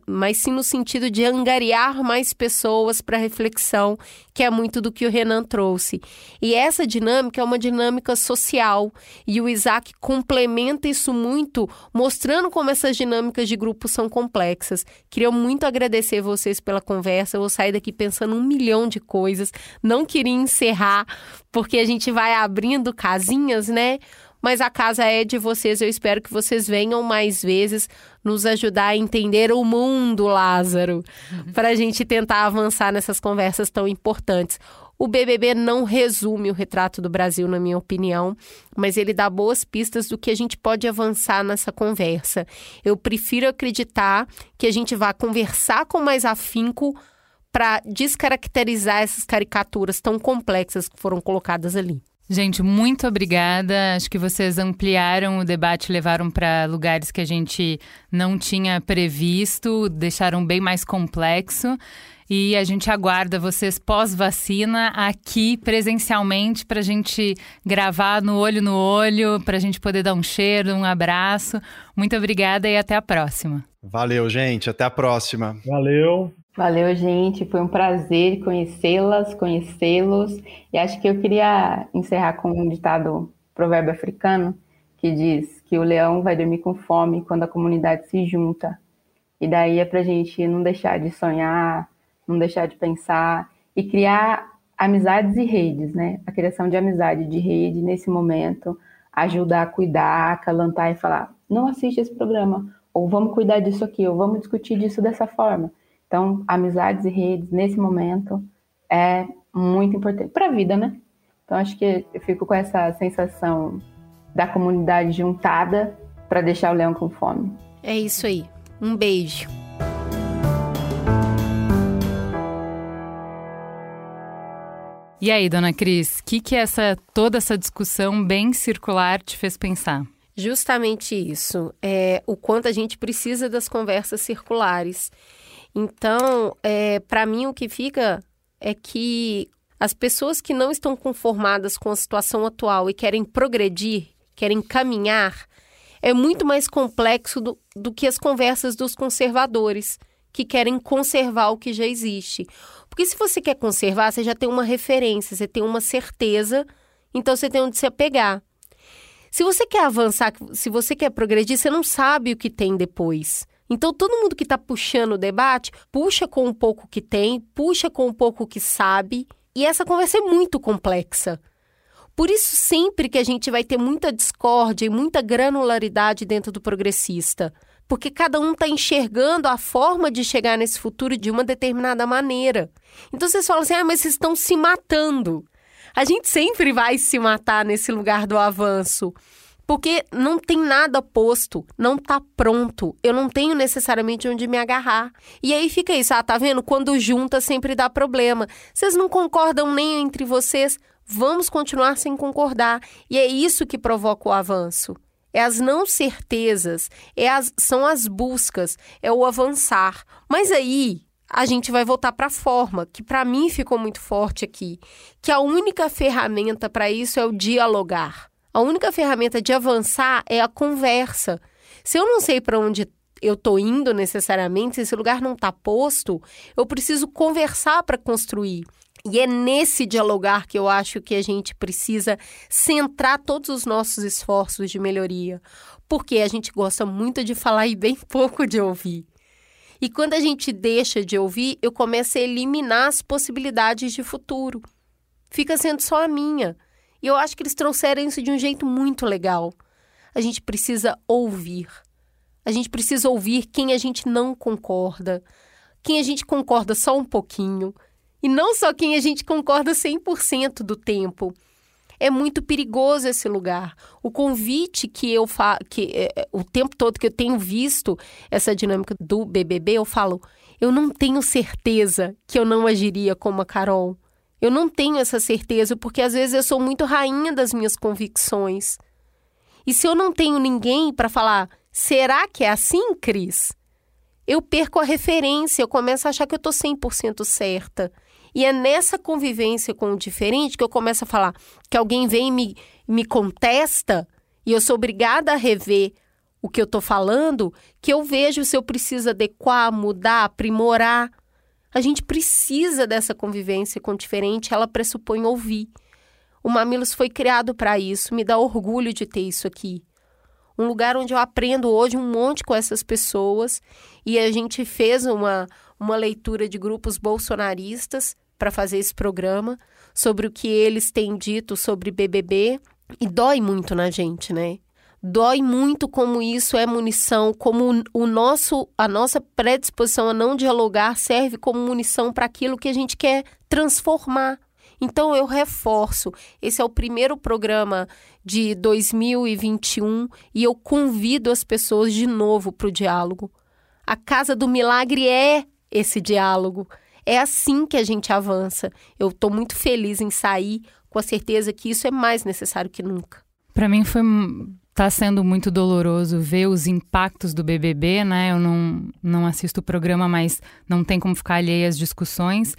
mas sim no sentido de angariar mais pessoas para reflexão, que é muito do que o Renan trouxe. E essa dinâmica é uma dinâmica social, e o Isaac complementa isso muito, mostrando como essas dinâmicas de grupo são complexas. Queria muito agradecer vocês pela conversa, eu vou sair daqui pensando um milhão de coisas, não queria encerrar, porque a gente vai abrindo casinhas, né? Mas a casa é de vocês. Eu espero que vocês venham mais vezes nos ajudar a entender o mundo, Lázaro, uhum. para a gente tentar avançar nessas conversas tão importantes. O BBB não resume o retrato do Brasil, na minha opinião, mas ele dá boas pistas do que a gente pode avançar nessa conversa. Eu prefiro acreditar que a gente vá conversar com mais afinco para descaracterizar essas caricaturas tão complexas que foram colocadas ali. Gente, muito obrigada. Acho que vocês ampliaram o debate, levaram para lugares que a gente não tinha previsto, deixaram bem mais complexo. E a gente aguarda vocês pós-vacina aqui presencialmente para a gente gravar no olho no olho, para a gente poder dar um cheiro, um abraço. Muito obrigada e até a próxima. Valeu, gente. Até a próxima. Valeu. Valeu, gente. Foi um prazer conhecê-las, conhecê-los. E acho que eu queria encerrar com um ditado provérbio africano que diz que o leão vai dormir com fome quando a comunidade se junta. E daí é para a gente não deixar de sonhar, não deixar de pensar e criar amizades e redes, né? A criação de amizade, de rede nesse momento, ajuda a cuidar, acalantar e falar: não assiste esse programa, ou vamos cuidar disso aqui, ou vamos discutir disso dessa forma. Então, amizades e redes, nesse momento, é muito importante para a vida, né? Então, acho que eu fico com essa sensação da comunidade juntada para deixar o leão com fome. É isso aí. Um beijo. E aí, dona Cris, o que, que essa, toda essa discussão bem circular te fez pensar? Justamente isso. É, o quanto a gente precisa das conversas circulares. Então, é, para mim, o que fica é que as pessoas que não estão conformadas com a situação atual e querem progredir, querem caminhar, é muito mais complexo do, do que as conversas dos conservadores, que querem conservar o que já existe. Porque se você quer conservar, você já tem uma referência, você tem uma certeza, então você tem onde se apegar. Se você quer avançar, se você quer progredir, você não sabe o que tem depois. Então, todo mundo que está puxando o debate, puxa com um pouco que tem, puxa com um pouco que sabe, e essa conversa é muito complexa. Por isso, sempre que a gente vai ter muita discórdia e muita granularidade dentro do progressista, porque cada um está enxergando a forma de chegar nesse futuro de uma determinada maneira. Então vocês falam assim: ah, mas vocês estão se matando. A gente sempre vai se matar nesse lugar do avanço. Porque não tem nada posto, não tá pronto. Eu não tenho necessariamente onde me agarrar. E aí fica isso, ah, tá vendo? Quando junta sempre dá problema. Vocês não concordam nem entre vocês, vamos continuar sem concordar. E é isso que provoca o avanço. É as não certezas, é as, são as buscas, é o avançar. Mas aí, a gente vai voltar para a forma, que para mim ficou muito forte aqui, que a única ferramenta para isso é o dialogar. A única ferramenta de avançar é a conversa. Se eu não sei para onde eu estou indo necessariamente, se esse lugar não está posto, eu preciso conversar para construir. E é nesse dialogar que eu acho que a gente precisa centrar todos os nossos esforços de melhoria. Porque a gente gosta muito de falar e bem pouco de ouvir. E quando a gente deixa de ouvir, eu começo a eliminar as possibilidades de futuro. Fica sendo só a minha. E eu acho que eles trouxeram isso de um jeito muito legal. A gente precisa ouvir. A gente precisa ouvir quem a gente não concorda, quem a gente concorda só um pouquinho, e não só quem a gente concorda 100% do tempo é muito perigoso esse lugar. O convite que eu faço, que é, é, o tempo todo que eu tenho visto essa dinâmica do BBB, eu falo, eu não tenho certeza que eu não agiria como a Carol. Eu não tenho essa certeza porque às vezes eu sou muito rainha das minhas convicções. E se eu não tenho ninguém para falar, será que é assim, Cris? Eu perco a referência, eu começo a achar que eu estou 100% certa. E é nessa convivência com o diferente que eu começo a falar que alguém vem e me, me contesta e eu sou obrigada a rever o que eu estou falando, que eu vejo se eu preciso adequar, mudar, aprimorar. A gente precisa dessa convivência com o diferente, ela pressupõe ouvir. O Mamilos foi criado para isso, me dá orgulho de ter isso aqui. Um lugar onde eu aprendo hoje um monte com essas pessoas e a gente fez uma, uma leitura de grupos bolsonaristas para fazer esse programa sobre o que eles têm dito sobre BBB e dói muito na gente, né? Dói muito como isso é munição, como o nosso a nossa predisposição a não dialogar serve como munição para aquilo que a gente quer transformar. Então eu reforço, esse é o primeiro programa de 2021 e eu convido as pessoas de novo para o diálogo. A Casa do Milagre é esse diálogo. É assim que a gente avança. Eu estou muito feliz em sair com a certeza que isso é mais necessário que nunca. Para mim foi tá sendo muito doloroso ver os impactos do BBB, né? Eu não, não assisto o programa, mas não tem como ficar alheia às discussões.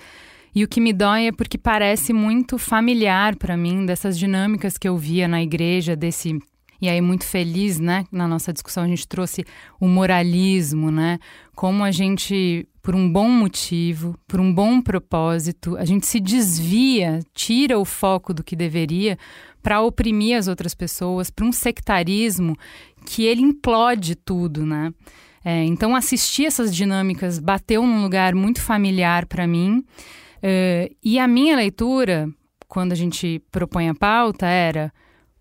E o que me dói é porque parece muito familiar para mim dessas dinâmicas que eu via na igreja, desse e aí muito feliz, né? Na nossa discussão a gente trouxe o moralismo, né? Como a gente, por um bom motivo, por um bom propósito, a gente se desvia, tira o foco do que deveria para oprimir as outras pessoas, para um sectarismo que ele implode tudo, né? É, então assistir essas dinâmicas bateu num lugar muito familiar para mim. Uh, e a minha leitura, quando a gente propõe a pauta, era: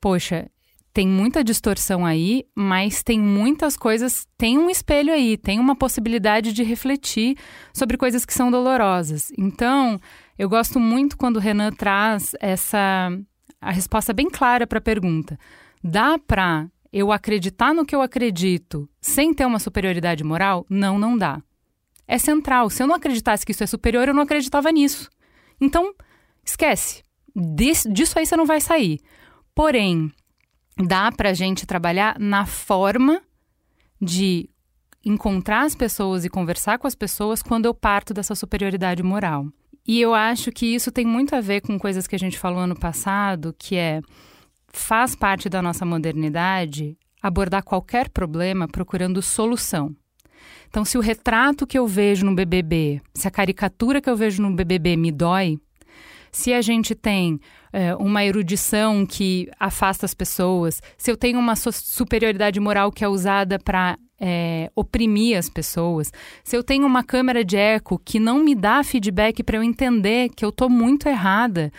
poxa, tem muita distorção aí, mas tem muitas coisas, tem um espelho aí, tem uma possibilidade de refletir sobre coisas que são dolorosas. Então, eu gosto muito quando o Renan traz essa a resposta bem clara para a pergunta. Dá para eu acreditar no que eu acredito sem ter uma superioridade moral? Não, não dá. É central. Se eu não acreditasse que isso é superior, eu não acreditava nisso. Então, esquece. Disso aí você não vai sair. Porém, dá para a gente trabalhar na forma de encontrar as pessoas e conversar com as pessoas quando eu parto dessa superioridade moral. E eu acho que isso tem muito a ver com coisas que a gente falou ano passado, que é faz parte da nossa modernidade abordar qualquer problema procurando solução. Então, se o retrato que eu vejo no BBB, se a caricatura que eu vejo no BBB me dói, se a gente tem é, uma erudição que afasta as pessoas, se eu tenho uma superioridade moral que é usada para é, oprimir as pessoas, se eu tenho uma câmera de eco que não me dá feedback para eu entender que eu estou muito errada,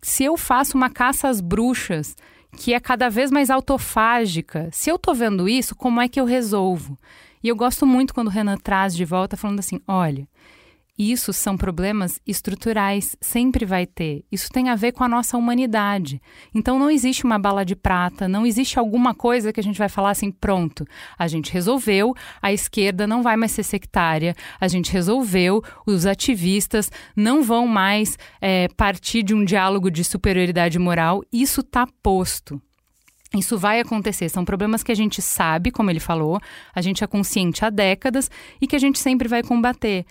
se eu faço uma caça às bruxas que é cada vez mais autofágica, se eu estou vendo isso, como é que eu resolvo? E eu gosto muito quando o Renan traz de volta falando assim: olha, isso são problemas estruturais, sempre vai ter. Isso tem a ver com a nossa humanidade. Então não existe uma bala de prata, não existe alguma coisa que a gente vai falar assim, pronto, a gente resolveu, a esquerda não vai mais ser sectária, a gente resolveu, os ativistas não vão mais é, partir de um diálogo de superioridade moral. Isso está posto. Isso vai acontecer. São problemas que a gente sabe, como ele falou, a gente é consciente há décadas e que a gente sempre vai combater.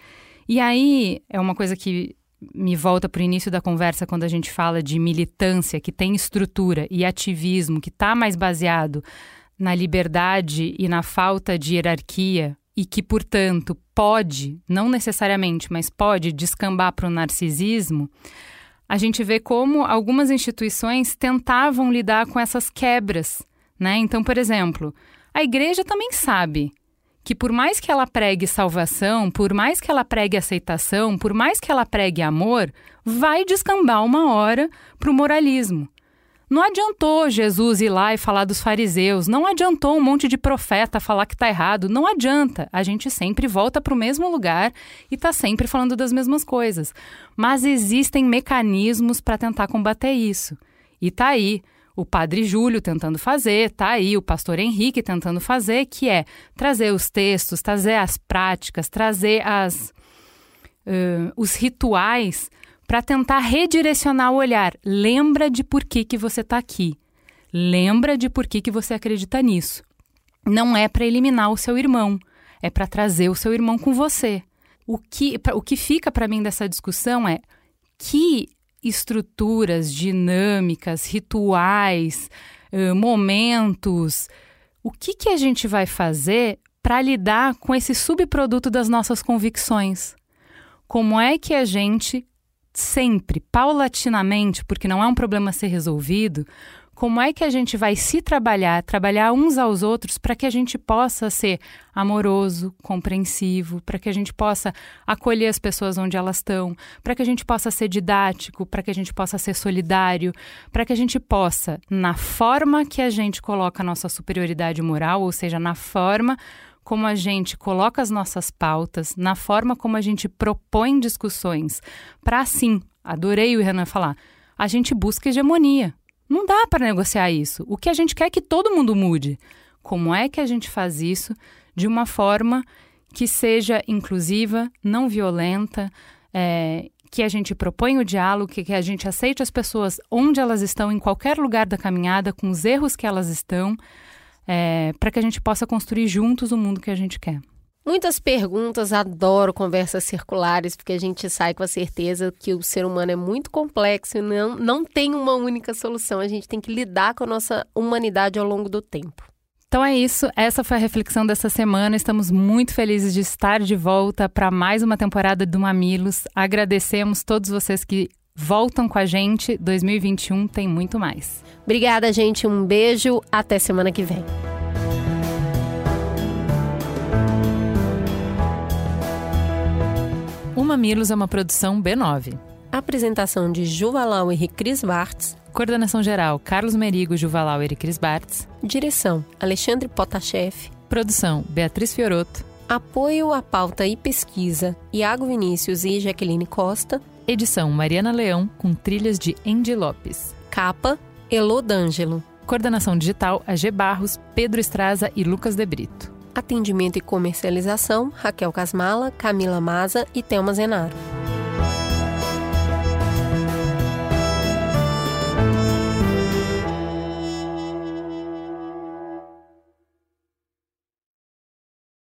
E aí é uma coisa que me volta para o início da conversa quando a gente fala de militância que tem estrutura e ativismo que está mais baseado na liberdade e na falta de hierarquia e que, portanto, pode, não necessariamente, mas pode descambar para o narcisismo, a gente vê como algumas instituições tentavam lidar com essas quebras. Né? Então, por exemplo, a igreja também sabe que por mais que ela pregue salvação, por mais que ela pregue aceitação, por mais que ela pregue amor, vai descambar uma hora para o moralismo. Não adiantou Jesus ir lá e falar dos fariseus, não adiantou um monte de profeta falar que está errado, não adianta. A gente sempre volta para o mesmo lugar e está sempre falando das mesmas coisas. Mas existem mecanismos para tentar combater isso. E tá aí o padre Júlio tentando fazer, tá aí o pastor Henrique tentando fazer, que é trazer os textos, trazer as práticas, trazer as, uh, os rituais para tentar redirecionar o olhar. Lembra de por que, que você está aqui. Lembra de por que, que você acredita nisso. Não é para eliminar o seu irmão, é para trazer o seu irmão com você. O que, o que fica para mim dessa discussão é que estruturas dinâmicas, rituais, uh, momentos. O que, que a gente vai fazer para lidar com esse subproduto das nossas convicções? Como é que a gente sempre, paulatinamente, porque não é um problema a ser resolvido, como é que a gente vai se trabalhar, trabalhar uns aos outros para que a gente possa ser amoroso, compreensivo, para que a gente possa acolher as pessoas onde elas estão, para que a gente possa ser didático, para que a gente possa ser solidário, para que a gente possa, na forma que a gente coloca a nossa superioridade moral, ou seja, na forma como a gente coloca as nossas pautas, na forma como a gente propõe discussões, para assim, adorei o Renan falar, a gente busca hegemonia. Não dá para negociar isso. O que a gente quer é que todo mundo mude. Como é que a gente faz isso de uma forma que seja inclusiva, não violenta, é, que a gente propõe o diálogo, que, que a gente aceite as pessoas onde elas estão, em qualquer lugar da caminhada, com os erros que elas estão, é, para que a gente possa construir juntos o mundo que a gente quer. Muitas perguntas, adoro conversas circulares, porque a gente sai com a certeza que o ser humano é muito complexo e não, não tem uma única solução. A gente tem que lidar com a nossa humanidade ao longo do tempo. Então é isso, essa foi a reflexão dessa semana. Estamos muito felizes de estar de volta para mais uma temporada do Mamilos. Agradecemos todos vocês que voltam com a gente. 2021 tem muito mais. Obrigada, gente. Um beijo. Até semana que vem. Mamilos é uma produção B9. Apresentação de Juvalau e Cris Bartz. Coordenação geral: Carlos Merigo, Juvalau e Cris Bartz. Direção: Alexandre Potashev. Produção: Beatriz Fioroto. Apoio à pauta e pesquisa: Iago Vinícius e Jaqueline Costa. Edição: Mariana Leão, com trilhas de Andy Lopes. Capa: Elô D'Angelo. Coordenação digital: AG Barros, Pedro Estraza e Lucas De Brito. Atendimento e comercialização: Raquel Casmala, Camila Maza e Thelma Zenaro.